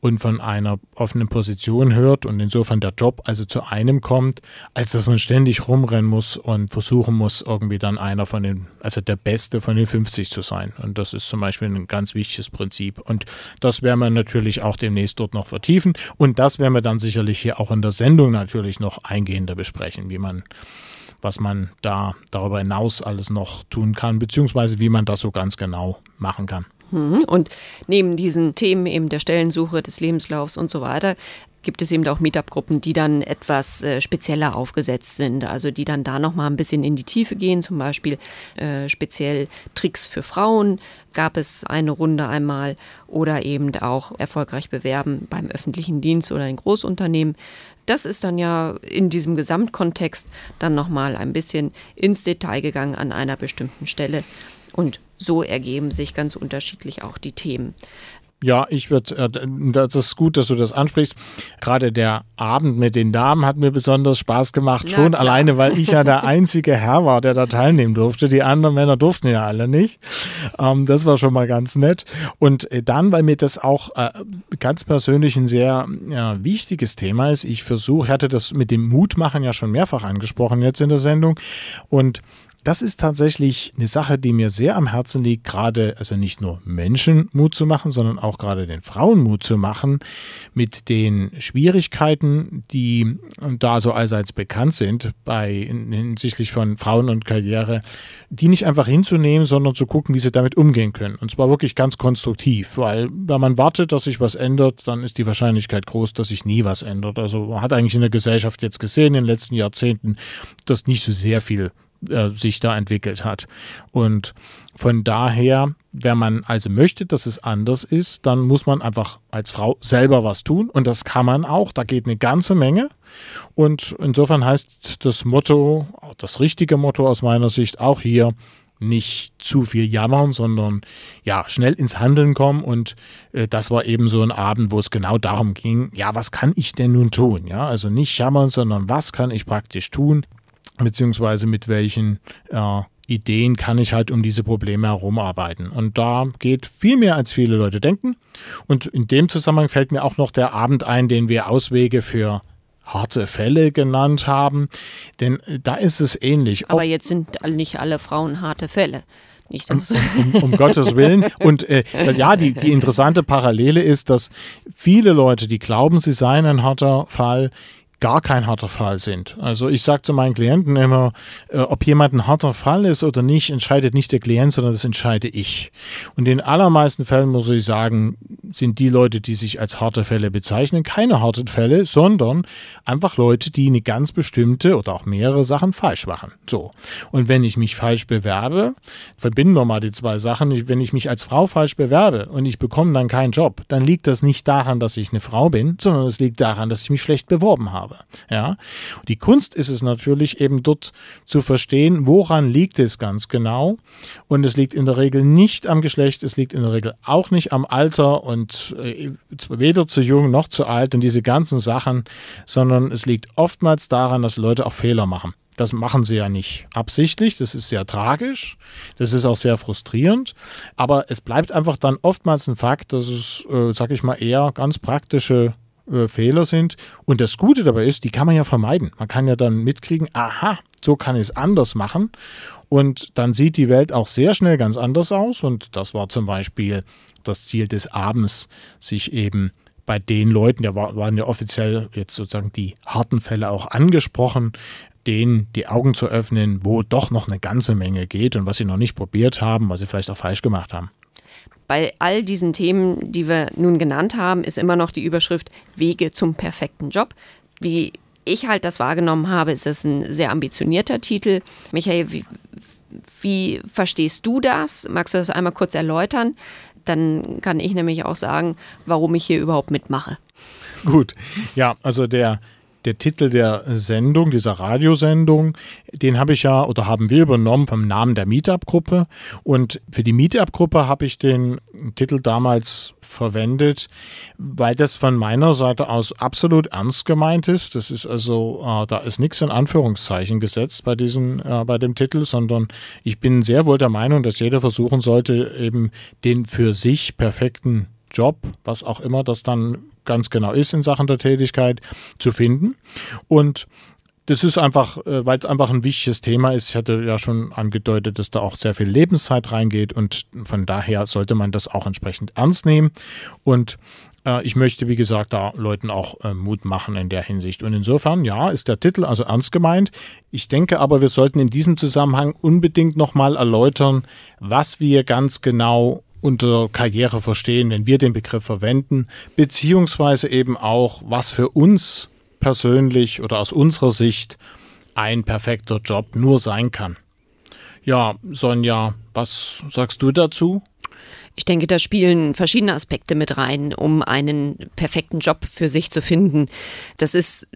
und von einer offenen Position hört und insofern der Job also zu einem kommt, als dass man ständig rumrennen muss und versuchen muss, irgendwie dann einer von den, also der Beste von den 50 zu sein. Und das ist zum Beispiel ein ganz wichtiges Prinzip. Und das werden wir natürlich auch demnächst dort noch vertiefen. Und das werden wir dann sicherlich hier auch in der Sendung natürlich noch eingehender besprechen, wie man was man da darüber hinaus alles noch tun kann, beziehungsweise wie man das so ganz genau machen kann. Mhm. Und neben diesen Themen eben der Stellensuche, des Lebenslaufs und so weiter, gibt es eben auch Meetup-Gruppen, die dann etwas äh, spezieller aufgesetzt sind, also die dann da noch mal ein bisschen in die Tiefe gehen, zum Beispiel äh, speziell Tricks für Frauen gab es eine Runde einmal oder eben auch erfolgreich bewerben beim öffentlichen Dienst oder in Großunternehmen. Das ist dann ja in diesem Gesamtkontext dann noch mal ein bisschen ins Detail gegangen an einer bestimmten Stelle und so ergeben sich ganz unterschiedlich auch die Themen. Ja, ich würde, äh, das ist gut, dass du das ansprichst. Gerade der Abend mit den Damen hat mir besonders Spaß gemacht. Na, schon klar. alleine, weil ich ja der einzige Herr war, der da teilnehmen durfte. Die anderen Männer durften ja alle nicht. Ähm, das war schon mal ganz nett. Und äh, dann, weil mir das auch äh, ganz persönlich ein sehr ja, wichtiges Thema ist. Ich versuche, hatte das mit dem Mutmachen ja schon mehrfach angesprochen jetzt in der Sendung. Und das ist tatsächlich eine Sache, die mir sehr am Herzen liegt, gerade, also nicht nur Menschen Mut zu machen, sondern auch gerade den Frauen Mut zu machen, mit den Schwierigkeiten, die da so allseits bekannt sind, bei hinsichtlich von Frauen und Karriere, die nicht einfach hinzunehmen, sondern zu gucken, wie sie damit umgehen können. Und zwar wirklich ganz konstruktiv, weil wenn man wartet, dass sich was ändert, dann ist die Wahrscheinlichkeit groß, dass sich nie was ändert. Also man hat eigentlich in der Gesellschaft jetzt gesehen in den letzten Jahrzehnten, dass nicht so sehr viel äh, sich da entwickelt hat. Und von daher, wenn man also möchte, dass es anders ist, dann muss man einfach als Frau selber was tun. Und das kann man auch. Da geht eine ganze Menge. Und insofern heißt das Motto, das richtige Motto aus meiner Sicht auch hier, nicht zu viel jammern, sondern ja, schnell ins Handeln kommen. Und äh, das war eben so ein Abend, wo es genau darum ging, ja, was kann ich denn nun tun? Ja, also nicht jammern, sondern was kann ich praktisch tun? Beziehungsweise mit welchen äh, Ideen kann ich halt um diese Probleme herumarbeiten. Und da geht viel mehr, als viele Leute denken. Und in dem Zusammenhang fällt mir auch noch der Abend ein, den wir Auswege für harte Fälle genannt haben. Denn äh, da ist es ähnlich. Aber Oft jetzt sind nicht alle Frauen harte Fälle. Nicht, um, um, um Gottes Willen. Und äh, ja, die, die interessante Parallele ist, dass viele Leute, die glauben, sie seien ein harter Fall, gar kein harter Fall sind. Also ich sage zu meinen Klienten immer, äh, ob jemand ein harter Fall ist oder nicht, entscheidet nicht der Klient, sondern das entscheide ich. Und in allermeisten Fällen muss ich sagen, sind die Leute, die sich als harte Fälle bezeichnen, keine harten Fälle, sondern einfach Leute, die eine ganz bestimmte oder auch mehrere Sachen falsch machen. So. Und wenn ich mich falsch bewerbe, verbinden wir mal die zwei Sachen. Wenn ich mich als Frau falsch bewerbe und ich bekomme dann keinen Job, dann liegt das nicht daran, dass ich eine Frau bin, sondern es liegt daran, dass ich mich schlecht beworben habe. Habe. Ja, die Kunst ist es natürlich eben dort zu verstehen, woran liegt es ganz genau. Und es liegt in der Regel nicht am Geschlecht, es liegt in der Regel auch nicht am Alter und äh, weder zu jung noch zu alt und diese ganzen Sachen, sondern es liegt oftmals daran, dass Leute auch Fehler machen. Das machen sie ja nicht absichtlich, das ist sehr tragisch, das ist auch sehr frustrierend, aber es bleibt einfach dann oftmals ein Fakt, dass es, äh, sag ich mal, eher ganz praktische äh, Fehler sind. Und das Gute dabei ist, die kann man ja vermeiden. Man kann ja dann mitkriegen, aha, so kann ich es anders machen. Und dann sieht die Welt auch sehr schnell ganz anders aus. Und das war zum Beispiel das Ziel des Abends, sich eben bei den Leuten, da waren ja offiziell jetzt sozusagen die harten Fälle auch angesprochen, denen die Augen zu öffnen, wo doch noch eine ganze Menge geht und was sie noch nicht probiert haben, was sie vielleicht auch falsch gemacht haben. Bei all diesen Themen, die wir nun genannt haben, ist immer noch die Überschrift Wege zum perfekten Job. Wie ich halt das wahrgenommen habe, ist es ein sehr ambitionierter Titel. Michael, wie, wie verstehst du das? Magst du das einmal kurz erläutern? Dann kann ich nämlich auch sagen, warum ich hier überhaupt mitmache. Gut, ja, also der der Titel der Sendung, dieser Radiosendung, den habe ich ja oder haben wir übernommen vom Namen der Meetup-Gruppe. Und für die Meetup-Gruppe habe ich den Titel damals verwendet, weil das von meiner Seite aus absolut ernst gemeint ist. Das ist also, äh, da ist nichts in Anführungszeichen gesetzt bei diesem, äh, bei dem Titel, sondern ich bin sehr wohl der Meinung, dass jeder versuchen sollte, eben den für sich perfekten Job, was auch immer das dann ganz genau ist in Sachen der Tätigkeit, zu finden. Und das ist einfach, äh, weil es einfach ein wichtiges Thema ist. Ich hatte ja schon angedeutet, dass da auch sehr viel Lebenszeit reingeht und von daher sollte man das auch entsprechend ernst nehmen. Und äh, ich möchte, wie gesagt, da Leuten auch äh, Mut machen in der Hinsicht. Und insofern, ja, ist der Titel also ernst gemeint. Ich denke aber, wir sollten in diesem Zusammenhang unbedingt nochmal erläutern, was wir ganz genau unter Karriere verstehen, wenn wir den Begriff verwenden, beziehungsweise eben auch, was für uns persönlich oder aus unserer Sicht ein perfekter Job nur sein kann. Ja, Sonja, was sagst du dazu? Ich denke, da spielen verschiedene Aspekte mit rein, um einen perfekten Job für sich zu finden. Das ist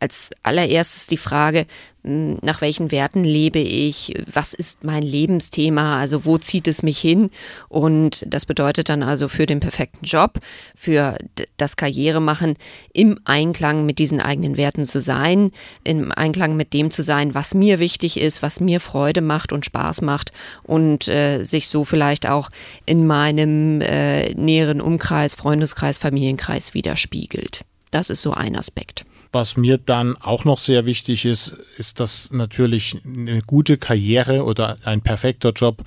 als allererstes die Frage, hm, nach welchen Werten lebe ich, was ist mein Lebensthema, also wo zieht es mich hin und das bedeutet dann also für den perfekten Job, für das Karrieremachen im Einklang mit diesen eigenen Werten zu sein, im Einklang mit dem zu sein, was mir wichtig ist, was mir Freude macht und Spaß macht und äh, sich so vielleicht auch in meinem äh, näheren Umkreis, Freundeskreis, Familienkreis widerspiegelt. Das ist so ein Aspekt. Was mir dann auch noch sehr wichtig ist, ist, dass natürlich eine gute Karriere oder ein perfekter Job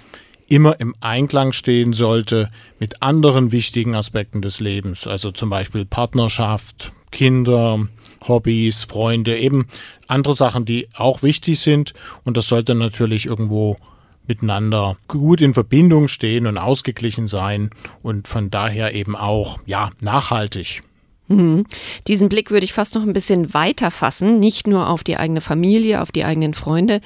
immer im Einklang stehen sollte mit anderen wichtigen Aspekten des Lebens, also zum Beispiel Partnerschaft, Kinder, Hobbys, Freunde, eben andere Sachen, die auch wichtig sind. Und das sollte natürlich irgendwo miteinander gut in Verbindung stehen und ausgeglichen sein und von daher eben auch ja nachhaltig. Mhm. Diesen Blick würde ich fast noch ein bisschen weiter fassen, nicht nur auf die eigene Familie, auf die eigenen Freunde.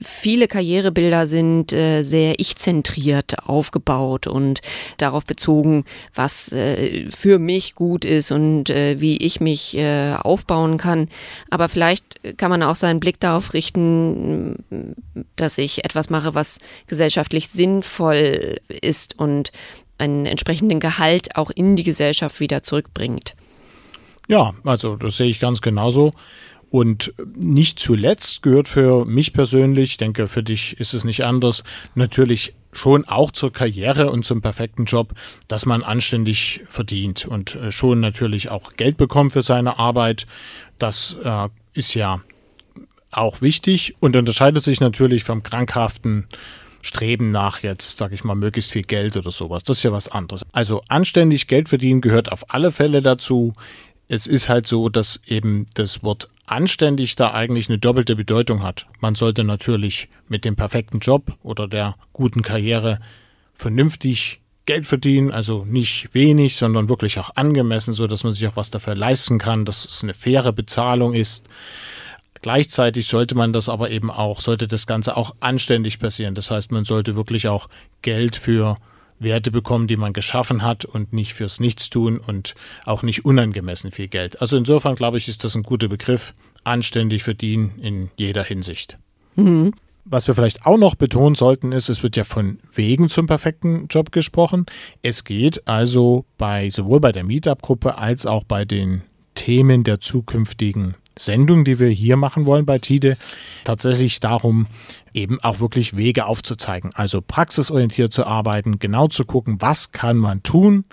Viele Karrierebilder sind äh, sehr ich-zentriert aufgebaut und darauf bezogen, was äh, für mich gut ist und äh, wie ich mich äh, aufbauen kann. Aber vielleicht kann man auch seinen Blick darauf richten, dass ich etwas mache, was gesellschaftlich sinnvoll ist und einen entsprechenden Gehalt auch in die Gesellschaft wieder zurückbringt. Ja, also das sehe ich ganz genauso. Und nicht zuletzt gehört für mich persönlich, ich denke, für dich ist es nicht anders, natürlich schon auch zur Karriere und zum perfekten Job, dass man anständig verdient und äh, schon natürlich auch Geld bekommt für seine Arbeit. Das äh, ist ja auch wichtig und unterscheidet sich natürlich vom krankhaften Streben nach jetzt, sage ich mal, möglichst viel Geld oder sowas. Das ist ja was anderes. Also anständig Geld verdienen gehört auf alle Fälle dazu es ist halt so, dass eben das Wort anständig da eigentlich eine doppelte Bedeutung hat. Man sollte natürlich mit dem perfekten Job oder der guten Karriere vernünftig Geld verdienen, also nicht wenig, sondern wirklich auch angemessen, so dass man sich auch was dafür leisten kann, dass es eine faire Bezahlung ist. Gleichzeitig sollte man das aber eben auch, sollte das Ganze auch anständig passieren. Das heißt, man sollte wirklich auch Geld für Werte bekommen, die man geschaffen hat und nicht fürs Nichtstun und auch nicht unangemessen viel Geld. Also insofern glaube ich, ist das ein guter Begriff, anständig verdienen in jeder Hinsicht. Mhm. Was wir vielleicht auch noch betonen sollten, ist, es wird ja von Wegen zum perfekten Job gesprochen. Es geht also bei sowohl bei der Meetup-Gruppe als auch bei den Themen der zukünftigen Sendung, die wir hier machen wollen bei TIDE, tatsächlich darum, eben auch wirklich Wege aufzuzeigen. Also praxisorientiert zu arbeiten, genau zu gucken, was kann man tun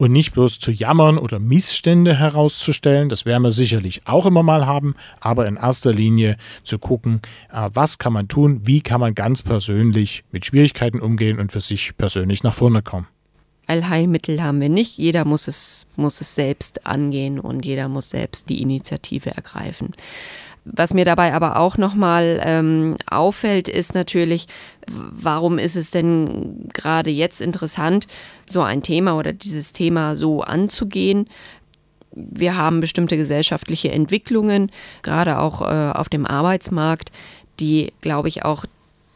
und nicht bloß zu jammern oder Missstände herauszustellen. Das werden wir sicherlich auch immer mal haben, aber in erster Linie zu gucken, äh, was kann man tun, wie kann man ganz persönlich mit Schwierigkeiten umgehen und für sich persönlich nach vorne kommen. Allheilmittel haben wir nicht. Jeder muss es, muss es selbst angehen und jeder muss selbst die Initiative ergreifen. Was mir dabei aber auch nochmal ähm, auffällt, ist natürlich, warum ist es denn gerade jetzt interessant, so ein Thema oder dieses Thema so anzugehen? Wir haben bestimmte gesellschaftliche Entwicklungen, gerade auch äh, auf dem Arbeitsmarkt, die, glaube ich, auch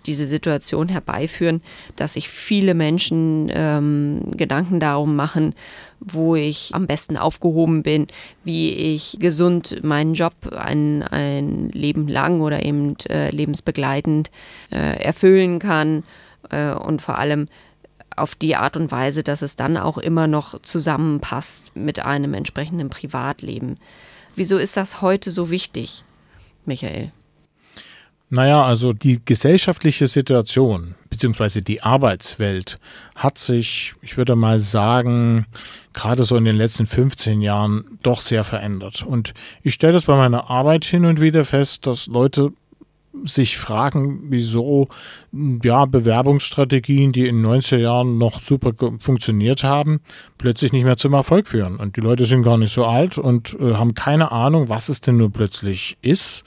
diese Situation herbeiführen, dass sich viele Menschen ähm, Gedanken darum machen, wo ich am besten aufgehoben bin, wie ich gesund meinen Job ein, ein Leben lang oder eben äh, lebensbegleitend äh, erfüllen kann äh, und vor allem auf die Art und Weise, dass es dann auch immer noch zusammenpasst mit einem entsprechenden Privatleben. Wieso ist das heute so wichtig, Michael? Naja, also die gesellschaftliche Situation beziehungsweise die Arbeitswelt hat sich, ich würde mal sagen, gerade so in den letzten 15 Jahren doch sehr verändert. Und ich stelle das bei meiner Arbeit hin und wieder fest, dass Leute sich fragen, wieso ja, Bewerbungsstrategien, die in 90er Jahren noch super funktioniert haben, plötzlich nicht mehr zum Erfolg führen. Und die Leute sind gar nicht so alt und äh, haben keine Ahnung, was es denn nur plötzlich ist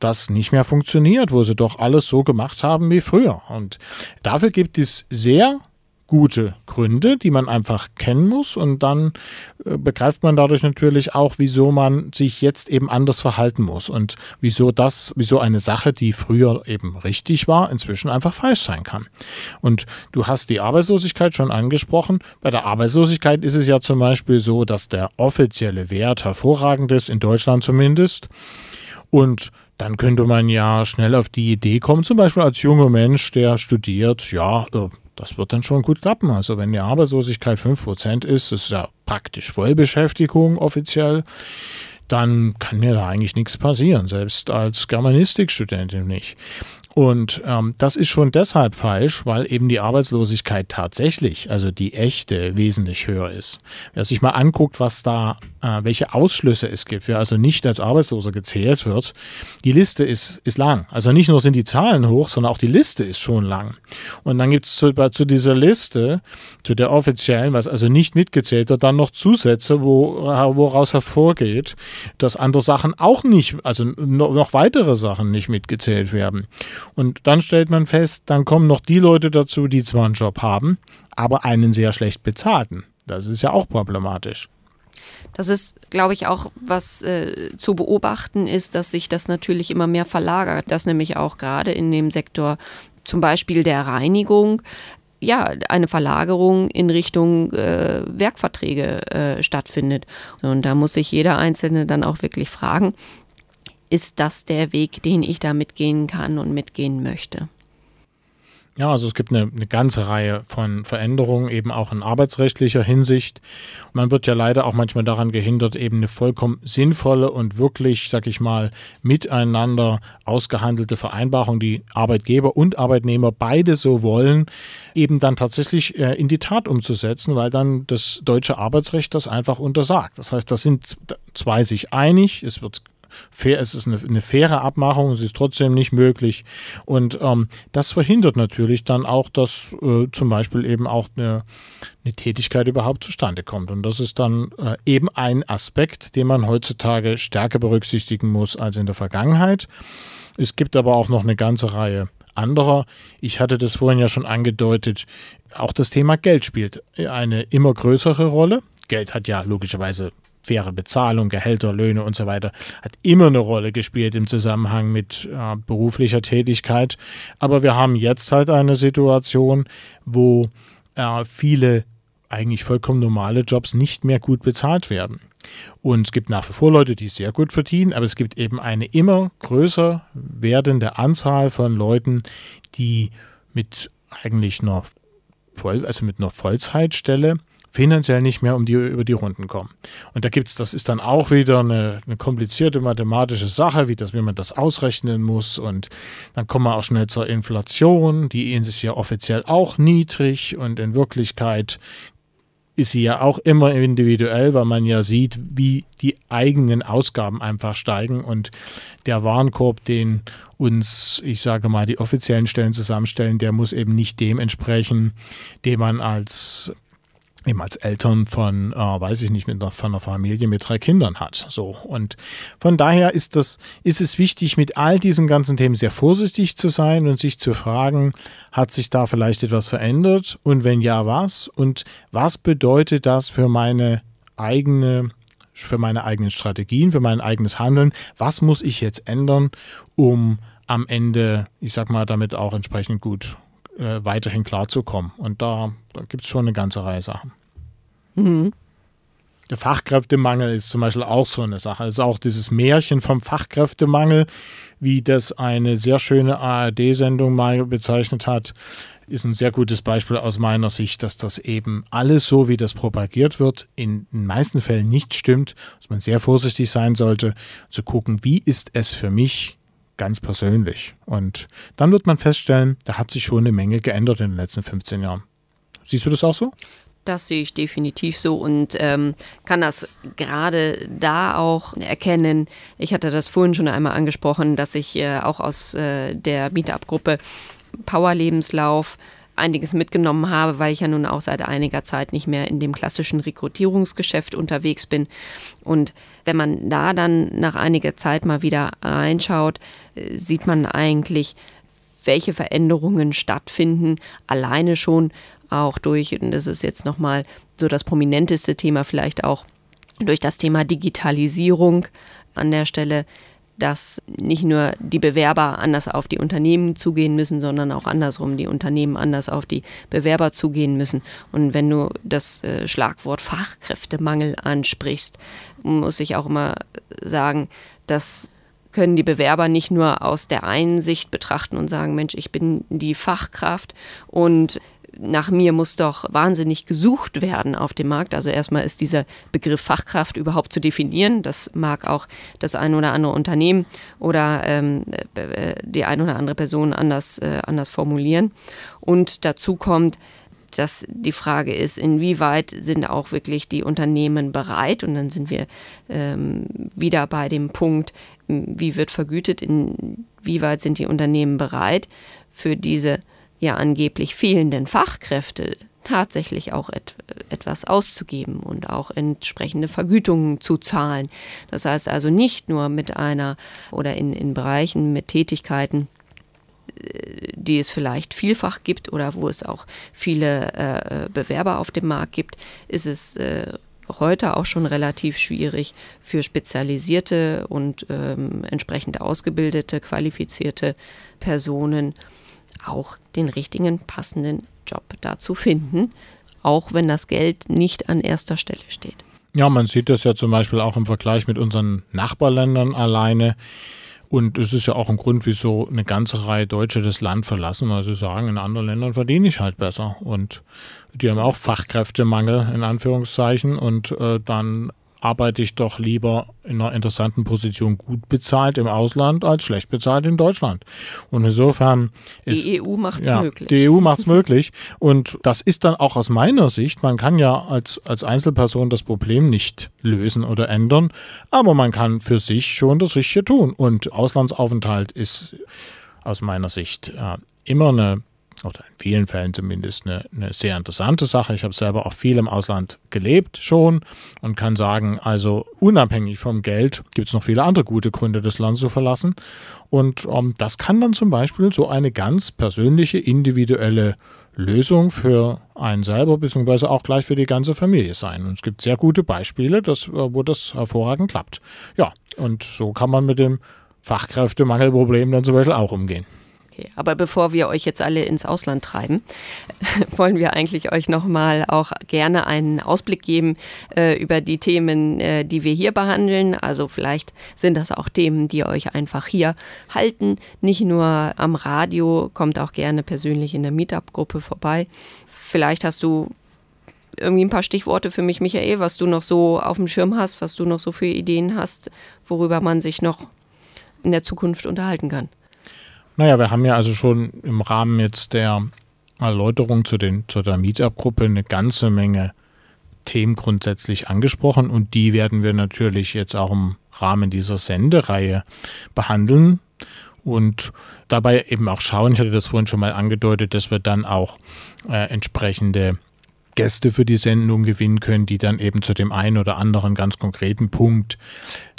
das nicht mehr funktioniert, wo sie doch alles so gemacht haben wie früher. Und dafür gibt es sehr gute Gründe, die man einfach kennen muss und dann äh, begreift man dadurch natürlich auch, wieso man sich jetzt eben anders verhalten muss und wieso das, wieso eine Sache, die früher eben richtig war, inzwischen einfach falsch sein kann. Und du hast die Arbeitslosigkeit schon angesprochen. Bei der Arbeitslosigkeit ist es ja zum Beispiel so, dass der offizielle Wert hervorragend ist, in Deutschland zumindest. Und dann könnte man ja schnell auf die Idee kommen, zum Beispiel als junger Mensch, der studiert, ja, äh, das wird dann schon gut klappen. Also wenn die Arbeitslosigkeit 5% ist, das ist ja praktisch Vollbeschäftigung offiziell, dann kann mir da eigentlich nichts passieren, selbst als Germanistikstudentin nicht. Und ähm, das ist schon deshalb falsch, weil eben die Arbeitslosigkeit tatsächlich, also die echte, wesentlich höher ist. Wer sich mal anguckt, was da, äh, welche Ausschlüsse es gibt, wer also nicht als Arbeitsloser gezählt wird, die Liste ist, ist lang. Also nicht nur sind die Zahlen hoch, sondern auch die Liste ist schon lang. Und dann gibt es zu, zu dieser Liste, zu der offiziellen, was also nicht mitgezählt wird, dann noch Zusätze, wo, woraus hervorgeht, dass andere Sachen auch nicht, also noch weitere Sachen nicht mitgezählt werden. Und dann stellt man fest, dann kommen noch die Leute dazu, die zwar einen Job haben, aber einen sehr schlecht bezahlten. Das ist ja auch problematisch. Das ist, glaube ich, auch was äh, zu beobachten ist, dass sich das natürlich immer mehr verlagert, dass nämlich auch gerade in dem Sektor zum Beispiel der Reinigung ja, eine Verlagerung in Richtung äh, Werkverträge äh, stattfindet. Und da muss sich jeder Einzelne dann auch wirklich fragen, ist das der Weg, den ich da mitgehen kann und mitgehen möchte. Ja, also es gibt eine, eine, ganze Reihe von Veränderungen, eben auch in arbeitsrechtlicher Hinsicht. Man wird ja leider auch manchmal daran gehindert, eben eine vollkommen sinnvolle und wirklich, sag ich mal, miteinander ausgehandelte Vereinbarung, die Arbeitgeber und Arbeitnehmer beide so wollen, eben dann tatsächlich äh, in die Tat umzusetzen, weil dann das deutsche Arbeitsrecht das einfach untersagt. Das heißt, da sind zwei sich einig, es wird fair, es ist eine, eine faire Abmachung, es ist trotzdem nicht möglich. Und ähm, das verhindert natürlich dann auch, dass äh, zum Beispiel eben auch eine, eine Tätigkeit überhaupt zustande kommt. Und das ist dann äh, eben ein Aspekt, den man heutzutage stärker berücksichtigen muss als in der Vergangenheit. Es gibt aber auch noch eine ganze Reihe anderer. Ich hatte das vorhin ja schon angedeutet. Auch das Thema Geld spielt eine immer größere Rolle. Geld hat ja logischerweise faire Bezahlung, Gehälter, Löhne und so weiter, hat immer eine Rolle gespielt im Zusammenhang mit äh, beruflicher Tätigkeit. Aber wir haben jetzt halt eine Situation, wo äh, viele eigentlich vollkommen normale Jobs nicht mehr gut bezahlt werden. Und es gibt nach wie vor Leute, die sehr gut verdienen, aber es gibt eben eine immer größer werdende Anzahl von Leuten, die mit eigentlich noch voll, also mit einer Vollzeitstelle finanziell nicht mehr um die, über die Runden kommen. Und da gibt es, das ist dann auch wieder eine, eine, komplizierte mathematische Sache, wie, das, wie man das ausrechnen muss. Und dann kommen wir auch schnell zur Inflation. Die ist ja offiziell auch niedrig und in Wirklichkeit ist sie ja auch immer individuell, weil man ja sieht, wie die eigenen Ausgaben einfach steigen und der Warenkorb, den uns, ich sage mal, die offiziellen Stellen zusammenstellen, der muss eben nicht dem entsprechen, den man als eben als Eltern von, äh, weiß ich nicht, mit einer, von einer Familie mit drei Kindern hat. So. Und von daher ist das, ist es wichtig, mit all diesen ganzen Themen sehr vorsichtig zu sein und sich zu fragen, hat sich da vielleicht etwas verändert? Und wenn ja, was? Und was bedeutet das für meine eigene für meine eigenen Strategien, für mein eigenes Handeln. Was muss ich jetzt ändern, um am Ende, ich sag mal, damit auch entsprechend gut äh, weiterhin klarzukommen. Und da, da gibt es schon eine ganze Reihe Sachen. Mhm. Der Fachkräftemangel ist zum Beispiel auch so eine Sache. Es ist auch dieses Märchen vom Fachkräftemangel, wie das eine sehr schöne ARD-Sendung mal bezeichnet hat, ist ein sehr gutes Beispiel aus meiner Sicht, dass das eben alles so, wie das propagiert wird, in den meisten Fällen nicht stimmt, dass man sehr vorsichtig sein sollte, zu gucken, wie ist es für mich ganz persönlich. Und dann wird man feststellen, da hat sich schon eine Menge geändert in den letzten 15 Jahren. Siehst du das auch so? Das sehe ich definitiv so und ähm, kann das gerade da auch erkennen. Ich hatte das vorhin schon einmal angesprochen, dass ich äh, auch aus äh, der Meetup-Gruppe Power Lebenslauf einiges mitgenommen habe, weil ich ja nun auch seit einiger Zeit nicht mehr in dem klassischen Rekrutierungsgeschäft unterwegs bin. Und wenn man da dann nach einiger Zeit mal wieder reinschaut, äh, sieht man eigentlich, welche Veränderungen stattfinden, alleine schon auch durch, und das ist jetzt nochmal so das prominenteste Thema, vielleicht auch durch das Thema Digitalisierung an der Stelle dass nicht nur die Bewerber anders auf die Unternehmen zugehen müssen, sondern auch andersrum die Unternehmen anders auf die Bewerber zugehen müssen. Und wenn du das äh, Schlagwort Fachkräftemangel ansprichst, muss ich auch immer sagen, dass können die Bewerber nicht nur aus der einen Sicht betrachten und sagen, Mensch, ich bin die Fachkraft und nach mir muss doch wahnsinnig gesucht werden auf dem Markt. Also erstmal ist dieser Begriff Fachkraft überhaupt zu definieren. Das mag auch das ein oder andere Unternehmen oder ähm, äh, die ein oder andere Person anders, äh, anders formulieren. Und dazu kommt, dass die Frage ist, inwieweit sind auch wirklich die Unternehmen bereit? Und dann sind wir ähm, wieder bei dem Punkt, wie wird vergütet, inwieweit sind die Unternehmen bereit für diese ja angeblich fehlenden Fachkräfte tatsächlich auch et etwas auszugeben und auch entsprechende Vergütungen zu zahlen. Das heißt also nicht nur mit einer oder in, in Bereichen mit Tätigkeiten, äh, die es vielleicht vielfach gibt oder wo es auch viele äh, Bewerber auf dem Markt gibt, ist es äh, heute auch schon relativ schwierig für spezialisierte und ähm, entsprechend ausgebildete, qualifizierte Personen auch den richtigen, passenden Job dazu finden, auch wenn das Geld nicht an erster Stelle steht. Ja, man sieht das ja zum Beispiel auch im Vergleich mit unseren Nachbarländern alleine. Und es ist ja auch ein Grund, wieso eine ganze Reihe Deutsche das Land verlassen, weil sie sagen, in anderen Ländern verdiene ich halt besser. Und die haben auch Fachkräftemangel in Anführungszeichen. Und äh, dann arbeite ich doch lieber in einer interessanten Position gut bezahlt im Ausland als schlecht bezahlt in Deutschland. Und insofern ist die EU macht es ja, möglich. Die EU macht es möglich. Und das ist dann auch aus meiner Sicht, man kann ja als, als Einzelperson das Problem nicht lösen oder ändern, aber man kann für sich schon das Richtige tun. Und Auslandsaufenthalt ist aus meiner Sicht äh, immer eine oder in vielen Fällen zumindest eine, eine sehr interessante Sache. Ich habe selber auch viel im Ausland gelebt schon und kann sagen, also unabhängig vom Geld gibt es noch viele andere gute Gründe, das Land zu verlassen. Und um, ähm, das kann dann zum Beispiel so eine ganz persönliche, individuelle Lösung für einen selber, beziehungsweise auch gleich für die ganze Familie sein. Und es gibt sehr gute Beispiele, dass, wo das hervorragend klappt. Ja, und so kann man mit dem Fachkräftemangelproblem dann zum Beispiel auch umgehen. Okay, aber bevor wir euch jetzt alle ins Ausland treiben, wollen wir eigentlich euch nochmal auch gerne einen Ausblick geben äh, über die Themen, äh, die wir hier behandeln. Also vielleicht sind das auch Themen, die euch einfach hier halten. Nicht nur am Radio, kommt auch gerne persönlich in der Meetup-Gruppe vorbei. Vielleicht hast du irgendwie ein paar Stichworte für mich, Michael, was du noch so auf dem Schirm hast, was du noch so für Ideen hast, worüber man sich noch in der Zukunft unterhalten kann. Naja, wir haben ja also schon im Rahmen jetzt der Erläuterung zu, den, zu der Meetup-Gruppe eine ganze Menge Themen grundsätzlich angesprochen und die werden wir natürlich jetzt auch im Rahmen dieser Sendereihe behandeln und dabei eben auch schauen, ich hatte das vorhin schon mal angedeutet, dass wir dann auch äh, entsprechende Gäste für die Sendung gewinnen können, die dann eben zu dem einen oder anderen ganz konkreten Punkt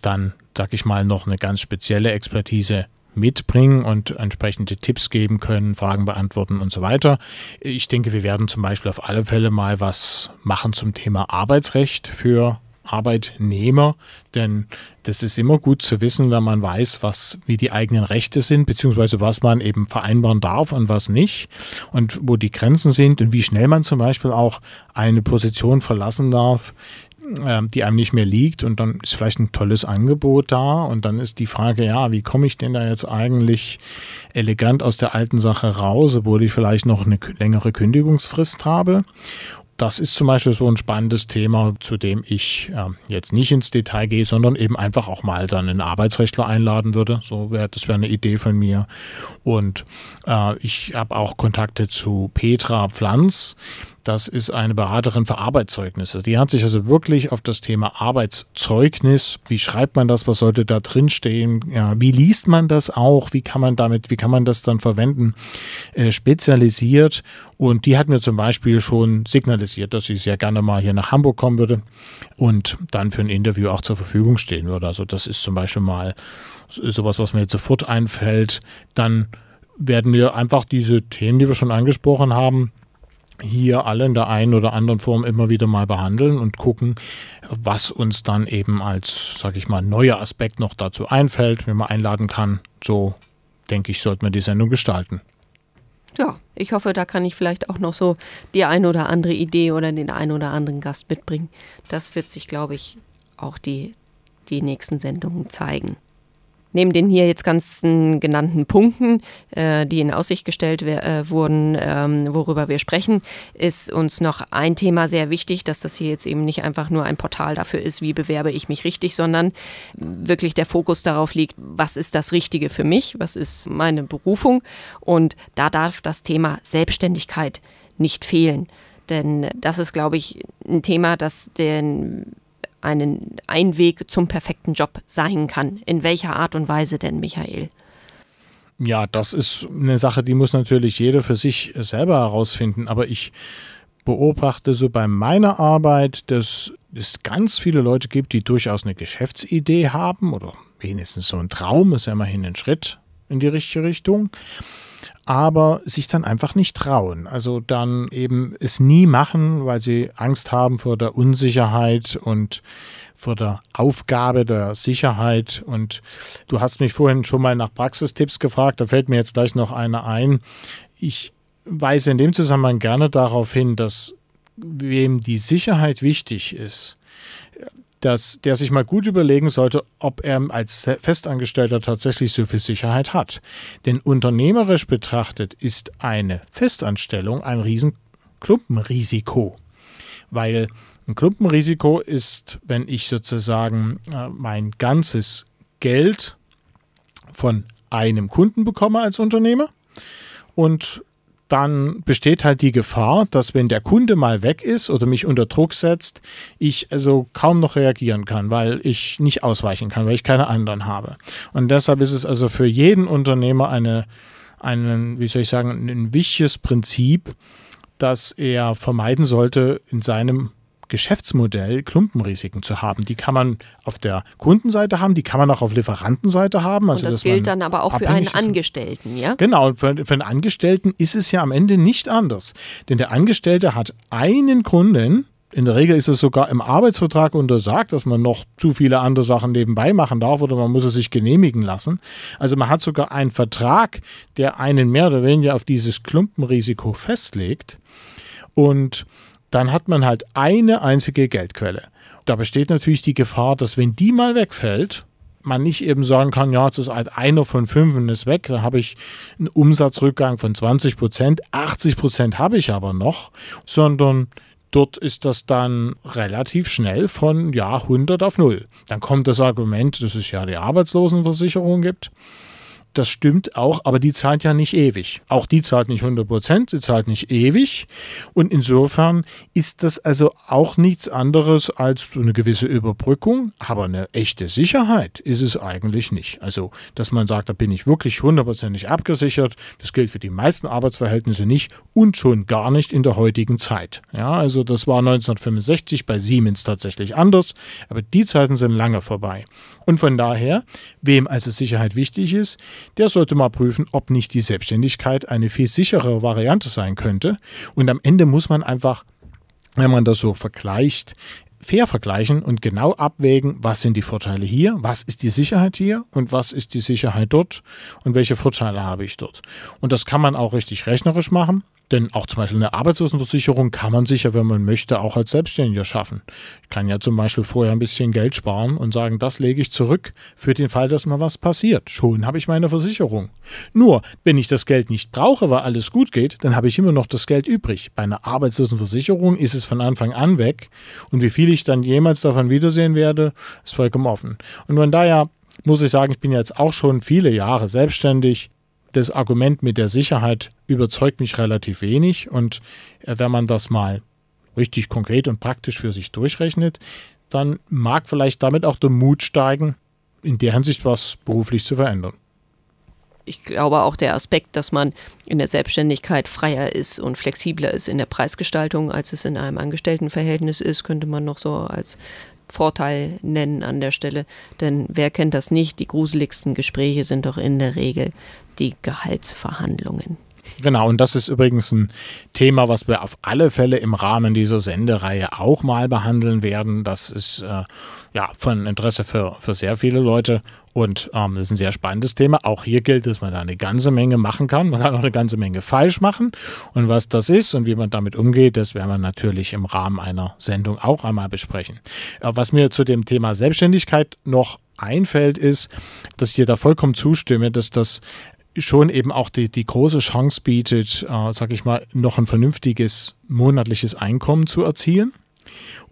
dann, sag ich mal, noch eine ganz spezielle Expertise mitbringen und entsprechende Tipps geben können, Fragen beantworten und so weiter. Ich denke, wir werden zum Beispiel auf alle Fälle mal was machen zum Thema Arbeitsrecht für Arbeitnehmer, denn das ist immer gut zu wissen, wenn man weiß, was, wie die eigenen Rechte sind, beziehungsweise was man eben vereinbaren darf und was nicht und wo die Grenzen sind und wie schnell man zum Beispiel auch eine Position verlassen darf, die einem nicht mehr liegt und dann ist vielleicht ein tolles Angebot da und dann ist die Frage, ja, wie komme ich denn da jetzt eigentlich elegant aus der alten Sache raus, obwohl ich vielleicht noch eine längere Kündigungsfrist habe das ist zum Beispiel so ein spannendes Thema, zu dem ich äh, jetzt nicht ins Detail gehe, sondern eben einfach auch mal dann einen Arbeitsrechtler einladen würde. So wäre das wäre eine Idee von mir. Und äh, ich habe auch Kontakte zu Petra Pflanz. Das ist eine Beraterin für Arbeitszeugnisse. Die hat sich also wirklich auf das Thema Arbeitszeugnis, wie schreibt man das, was sollte da drin stehen, ja, wie liest man das auch, wie kann man damit, wie kann man das dann verwenden, äh, spezialisiert. Und die hat mir zum Beispiel schon signalisiert, dass sie sehr gerne mal hier nach Hamburg kommen würde und dann für ein Interview auch zur Verfügung stehen würde. Also das ist zum Beispiel mal sowas, was mir jetzt sofort einfällt. Dann werden wir einfach diese Themen, die wir schon angesprochen haben, hier alle in der einen oder anderen Form immer wieder mal behandeln und gucken, was uns dann eben als, sag ich mal, neuer Aspekt noch dazu einfällt, wenn man einladen kann. So, denke ich, sollte man die Sendung gestalten. Ja, ich hoffe, da kann ich vielleicht auch noch so die ein oder andere Idee oder den ein oder anderen Gast mitbringen. Das wird sich, glaube ich, auch die, die nächsten Sendungen zeigen. Neben den hier jetzt ganzen genannten Punkten, äh, die in Aussicht gestellt äh, wurden, ähm, worüber wir sprechen, ist uns noch ein Thema sehr wichtig, dass das hier jetzt eben nicht einfach nur ein Portal dafür ist, wie bewerbe ich mich richtig, sondern wirklich der Fokus darauf liegt, was ist das Richtige für mich, was ist meine Berufung und da darf das Thema Selbstständigkeit nicht fehlen. Denn das ist, glaube ich, ein Thema, das den einen, ein Weg zum perfekten Job sein kann. In welcher Art und Weise denn, Michael? Ja, das ist eine Sache, die muss natürlich jeder für sich selber herausfinden. Aber ich beobachte so bei meiner Arbeit, dass es ganz viele Leute gibt, die durchaus eine Geschäftsidee haben oder wenigstens so ein Traum, ist ja immerhin ein Schritt in die richtige Richtung aber sich dann einfach nicht trauen. Also dann eben es nie machen, weil sie Angst haben vor der Unsicherheit und vor der Aufgabe der Sicherheit. Und du hast mich vorhin schon mal nach Praxistipps gefragt, da fällt mir jetzt gleich noch einer ein. Ich weise in dem Zusammenhang gerne darauf hin, dass wem die Sicherheit wichtig ist, dass der sich mal gut überlegen sollte, ob er als Festangestellter tatsächlich so viel Sicherheit hat. Denn unternehmerisch betrachtet ist eine Festanstellung ein Riesenklumpenrisiko. Weil ein Klumpenrisiko ist, wenn ich sozusagen äh, mein ganzes Geld von einem Kunden bekomme als Unternehmer und dann besteht halt die Gefahr, dass wenn der Kunde mal weg ist oder mich unter Druck setzt, ich also kaum noch reagieren kann, weil ich nicht ausweichen kann, weil ich keine anderen habe. Und deshalb ist es also für jeden Unternehmer eine, einen, wie soll ich sagen, ein wichtiges Prinzip, dass er vermeiden sollte, in seinem Geschäftsmodell Klumpenrisiken zu haben. Die kann man auf der Kundenseite haben, die kann man auch auf Lieferantenseite haben. Also, und das gilt dann aber auch für einen Angestellten, ja? Genau, für, für einen Angestellten ist es ja am Ende nicht anders. Denn der Angestellte hat einen Kunden, In der Regel ist es sogar im Arbeitsvertrag untersagt, dass man noch zu viele andere Sachen nebenbei machen darf oder man muss es sich genehmigen lassen. Also man hat sogar einen Vertrag, der einen mehr oder weniger auf dieses Klumpenrisiko festlegt. Und dann hat man halt eine einzige Geldquelle. Da besteht natürlich die Gefahr, dass wenn die mal wegfällt, man nicht eben sagen kann, ja, es ist halt einer von fünf und ist weg, dann habe ich einen Umsatzrückgang von 20 Prozent, 80 Prozent habe ich aber noch, sondern dort ist das dann relativ schnell von ja 100 auf 0. Dann kommt das Argument, dass es ja die Arbeitslosenversicherung gibt das stimmt auch, aber die zahlt ja nicht ewig. Auch die zahlt nicht 100 Prozent, sie zahlt nicht ewig. Und insofern ist das also auch nichts anderes als eine gewisse Überbrückung, aber eine echte Sicherheit ist es eigentlich nicht. Also, dass man sagt, da bin ich wirklich hundertprozentig abgesichert, das gilt für die meisten Arbeitsverhältnisse nicht und schon gar nicht in der heutigen Zeit. Ja, also das war 1965 bei Siemens tatsächlich anders, aber die Zeiten sind lange vorbei. Und von daher, wem also Sicherheit wichtig ist, der sollte mal prüfen, ob nicht die Selbstständigkeit eine viel sichere Variante sein könnte. Und am Ende muss man einfach, wenn man das so vergleicht, fair vergleichen und genau abwägen, was sind die Vorteile hier, was ist die Sicherheit hier und was ist die Sicherheit dort und welche Vorteile habe ich dort. Und das kann man auch richtig rechnerisch machen. Denn auch zum Beispiel eine Arbeitslosenversicherung kann man sich ja, wenn man möchte, auch als Selbstständiger schaffen. Ich kann ja zum Beispiel vorher ein bisschen Geld sparen und sagen, das lege ich zurück für den Fall, dass mal was passiert. Schon habe ich meine Versicherung. Nur, wenn ich das Geld nicht brauche, weil alles gut geht, dann habe ich immer noch das Geld übrig. Bei einer Arbeitslosenversicherung ist es von Anfang an weg und wie viel ich dann jemals davon wiedersehen werde, ist vollkommen offen. Und von daher muss ich sagen, ich bin jetzt auch schon viele Jahre selbstständig das Argument mit der Sicherheit überzeugt mich relativ wenig. Und äh, wenn man das mal richtig konkret und praktisch für sich durchrechnet, dann mag vielleicht damit auch der Mut steigen, in der Hinsicht was beruflich zu verändern. Ich glaube auch der Aspekt, dass man in der Selbstständigkeit freier ist und flexibler ist in der Preisgestaltung, als es in einem Angestelltenverhältnis ist, könnte man noch so als Vorteil nennen an der Stelle. Denn wer kennt das nicht? Die gruseligsten Gespräche sind doch in der Regel die Gehaltsverhandlungen. Genau, und das ist übrigens ein Thema, was wir auf alle Fälle im Rahmen dieser Sendereihe auch mal behandeln werden. Das ist äh, ja von Interesse für, für sehr viele Leute und ähm, das ist ein sehr spannendes Thema. Auch hier gilt, dass man da eine ganze Menge machen kann. Man kann auch eine ganze Menge falsch machen. Und was das ist und wie man damit umgeht, das werden wir natürlich im Rahmen einer Sendung auch einmal besprechen. Äh, was mir zu dem Thema Selbstständigkeit noch einfällt, ist, dass ich dir da vollkommen zustimme, dass das schon eben auch die, die große Chance bietet, äh, sage ich mal, noch ein vernünftiges monatliches Einkommen zu erzielen.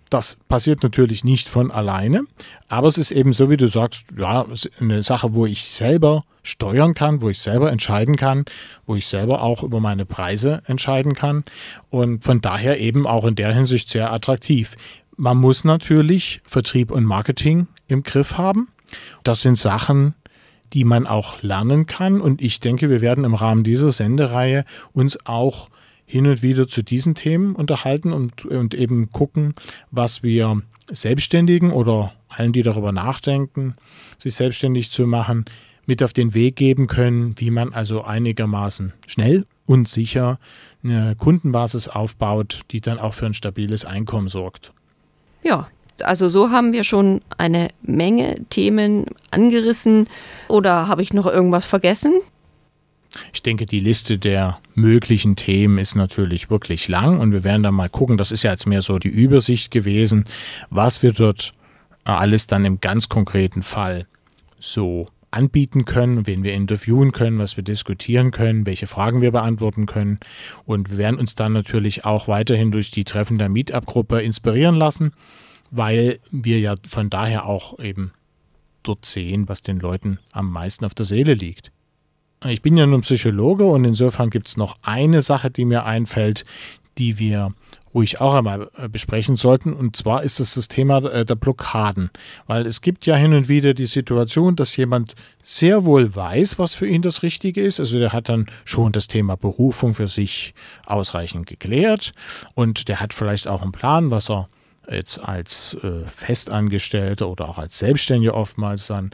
Das passiert natürlich nicht von alleine, aber es ist eben so, wie du sagst, ja, eine Sache, wo ich selber steuern kann, wo ich selber entscheiden kann, wo ich selber auch über meine Preise entscheiden kann und von daher eben auch in der Hinsicht sehr attraktiv. Man muss natürlich Vertrieb und Marketing im Griff haben. Das sind Sachen, die man auch lernen kann. Und ich denke, wir werden im Rahmen dieser Sendereihe uns auch hin und wieder zu diesen Themen unterhalten und, und eben gucken, was wir Selbstständigen oder allen, die darüber nachdenken, sich selbstständig zu machen, mit auf den Weg geben können, wie man also einigermaßen schnell und sicher eine Kundenbasis aufbaut, die dann auch für ein stabiles Einkommen sorgt. Ja, also so haben wir schon eine Menge Themen angerissen. Oder habe ich noch irgendwas vergessen? Ich denke, die Liste der möglichen Themen ist natürlich wirklich lang und wir werden dann mal gucken, das ist ja jetzt mehr so die Übersicht gewesen, was wir dort alles dann im ganz konkreten Fall so anbieten können, wen wir interviewen können, was wir diskutieren können, welche Fragen wir beantworten können. Und wir werden uns dann natürlich auch weiterhin durch die Treffen der Meetup-Gruppe inspirieren lassen weil wir ja von daher auch eben dort sehen, was den Leuten am meisten auf der Seele liegt. Ich bin ja nun Psychologe und insofern gibt es noch eine Sache, die mir einfällt, die wir ruhig auch einmal äh, besprechen sollten. Und zwar ist es das Thema äh, der Blockaden. Weil es gibt ja hin und wieder die Situation, dass jemand sehr wohl weiß, was für ihn das Richtige ist. Also der hat dann schon das Thema Berufung für sich ausreichend geklärt und der hat vielleicht auch einen Plan, was er jetzt als äh, Festangestellter oder auch als Selbstständiger oftmals dann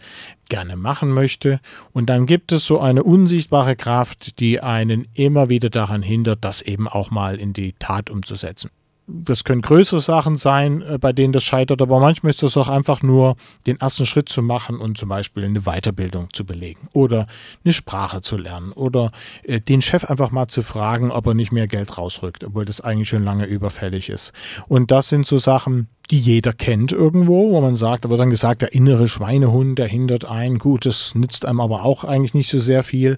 gerne machen möchte. Und dann gibt es so eine unsichtbare Kraft, die einen immer wieder daran hindert, das eben auch mal in die Tat umzusetzen. Das können größere Sachen sein, äh, bei denen das scheitert, aber manchmal ist das auch einfach nur, den ersten Schritt zu machen und zum Beispiel eine Weiterbildung zu belegen oder eine Sprache zu lernen oder äh, den Chef einfach mal zu fragen, ob er nicht mehr Geld rausrückt, obwohl das eigentlich schon lange überfällig ist. Und das sind so Sachen, die jeder kennt irgendwo, wo man sagt, wird dann gesagt, der innere Schweinehund, der hindert einen. Gut, das nützt einem aber auch eigentlich nicht so sehr viel.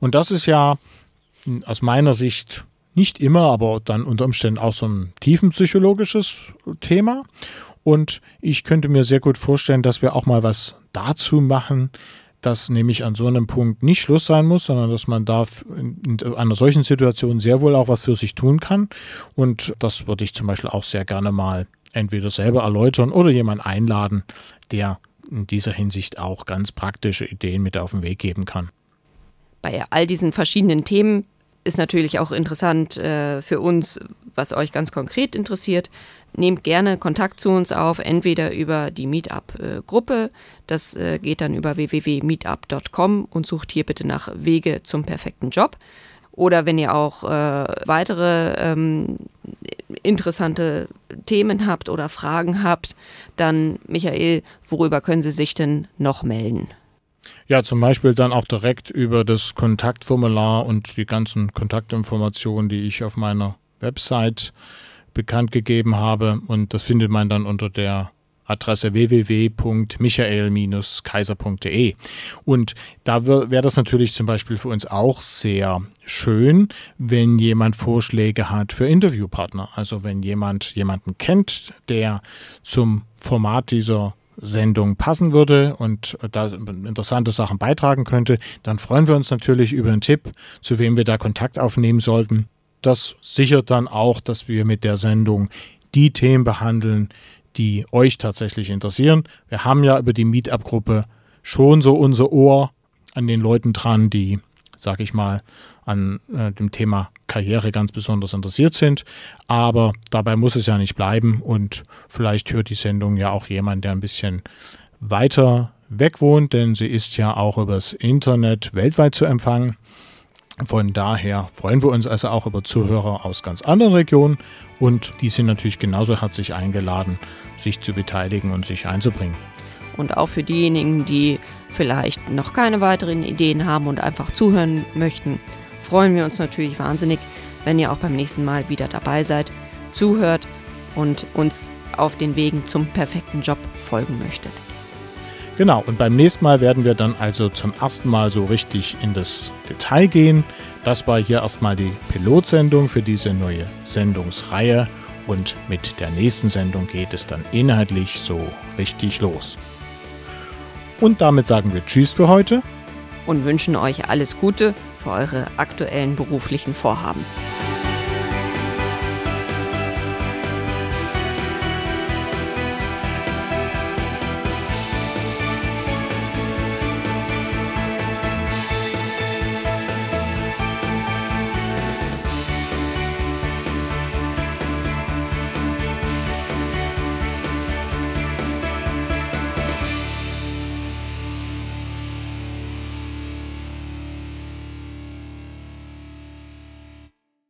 Und das ist ja aus meiner Sicht nicht immer, aber dann unter Umständen auch so ein tiefenpsychologisches Thema. Und ich könnte mir sehr gut vorstellen, dass wir auch mal was dazu machen, dass nämlich an so einem Punkt nicht Schluss sein muss, sondern dass man da in einer solchen Situation sehr wohl auch was für sich tun kann. Und das würde ich zum Beispiel auch sehr gerne mal entweder selber erläutern oder jemanden einladen, der in dieser Hinsicht auch ganz praktische Ideen mit auf den Weg geben kann. Bei all diesen verschiedenen Themen ist natürlich auch interessant äh, für uns, was euch ganz konkret interessiert. Nehmt gerne Kontakt zu uns auf, entweder über die Meetup-Gruppe, das äh, geht dann über www.meetup.com und sucht hier bitte nach Wege zum perfekten Job. Oder wenn ihr auch äh, weitere ähm, interessante Themen habt oder Fragen habt, dann Michael, worüber können Sie sich denn noch melden? Ja, zum Beispiel dann auch direkt über das Kontaktformular und die ganzen Kontaktinformationen, die ich auf meiner Website bekannt gegeben habe. Und das findet man dann unter der Adresse www.michael-kaiser.de. Und da wäre das natürlich zum Beispiel für uns auch sehr schön, wenn jemand Vorschläge hat für Interviewpartner. Also wenn jemand jemanden kennt, der zum Format dieser Sendung passen würde und da interessante Sachen beitragen könnte, dann freuen wir uns natürlich über einen Tipp, zu wem wir da Kontakt aufnehmen sollten. Das sichert dann auch, dass wir mit der Sendung die Themen behandeln, die euch tatsächlich interessieren. Wir haben ja über die Meetup-Gruppe schon so unser Ohr an den Leuten dran, die, sag ich mal, an äh, dem Thema Karriere ganz besonders interessiert sind. Aber dabei muss es ja nicht bleiben und vielleicht hört die Sendung ja auch jemand, der ein bisschen weiter weg wohnt, denn sie ist ja auch übers Internet weltweit zu empfangen. Von daher freuen wir uns also auch über Zuhörer aus ganz anderen Regionen und die sind natürlich genauso herzlich eingeladen, sich zu beteiligen und sich einzubringen. Und auch für diejenigen, die vielleicht noch keine weiteren Ideen haben und einfach zuhören möchten, freuen wir uns natürlich wahnsinnig, wenn ihr auch beim nächsten Mal wieder dabei seid, zuhört und uns auf den Wegen zum perfekten Job folgen möchtet. Genau, und beim nächsten Mal werden wir dann also zum ersten Mal so richtig in das Detail gehen. Das war hier erstmal die Pilotsendung für diese neue Sendungsreihe und mit der nächsten Sendung geht es dann inhaltlich so richtig los. Und damit sagen wir Tschüss für heute und wünschen euch alles Gute für eure aktuellen beruflichen Vorhaben.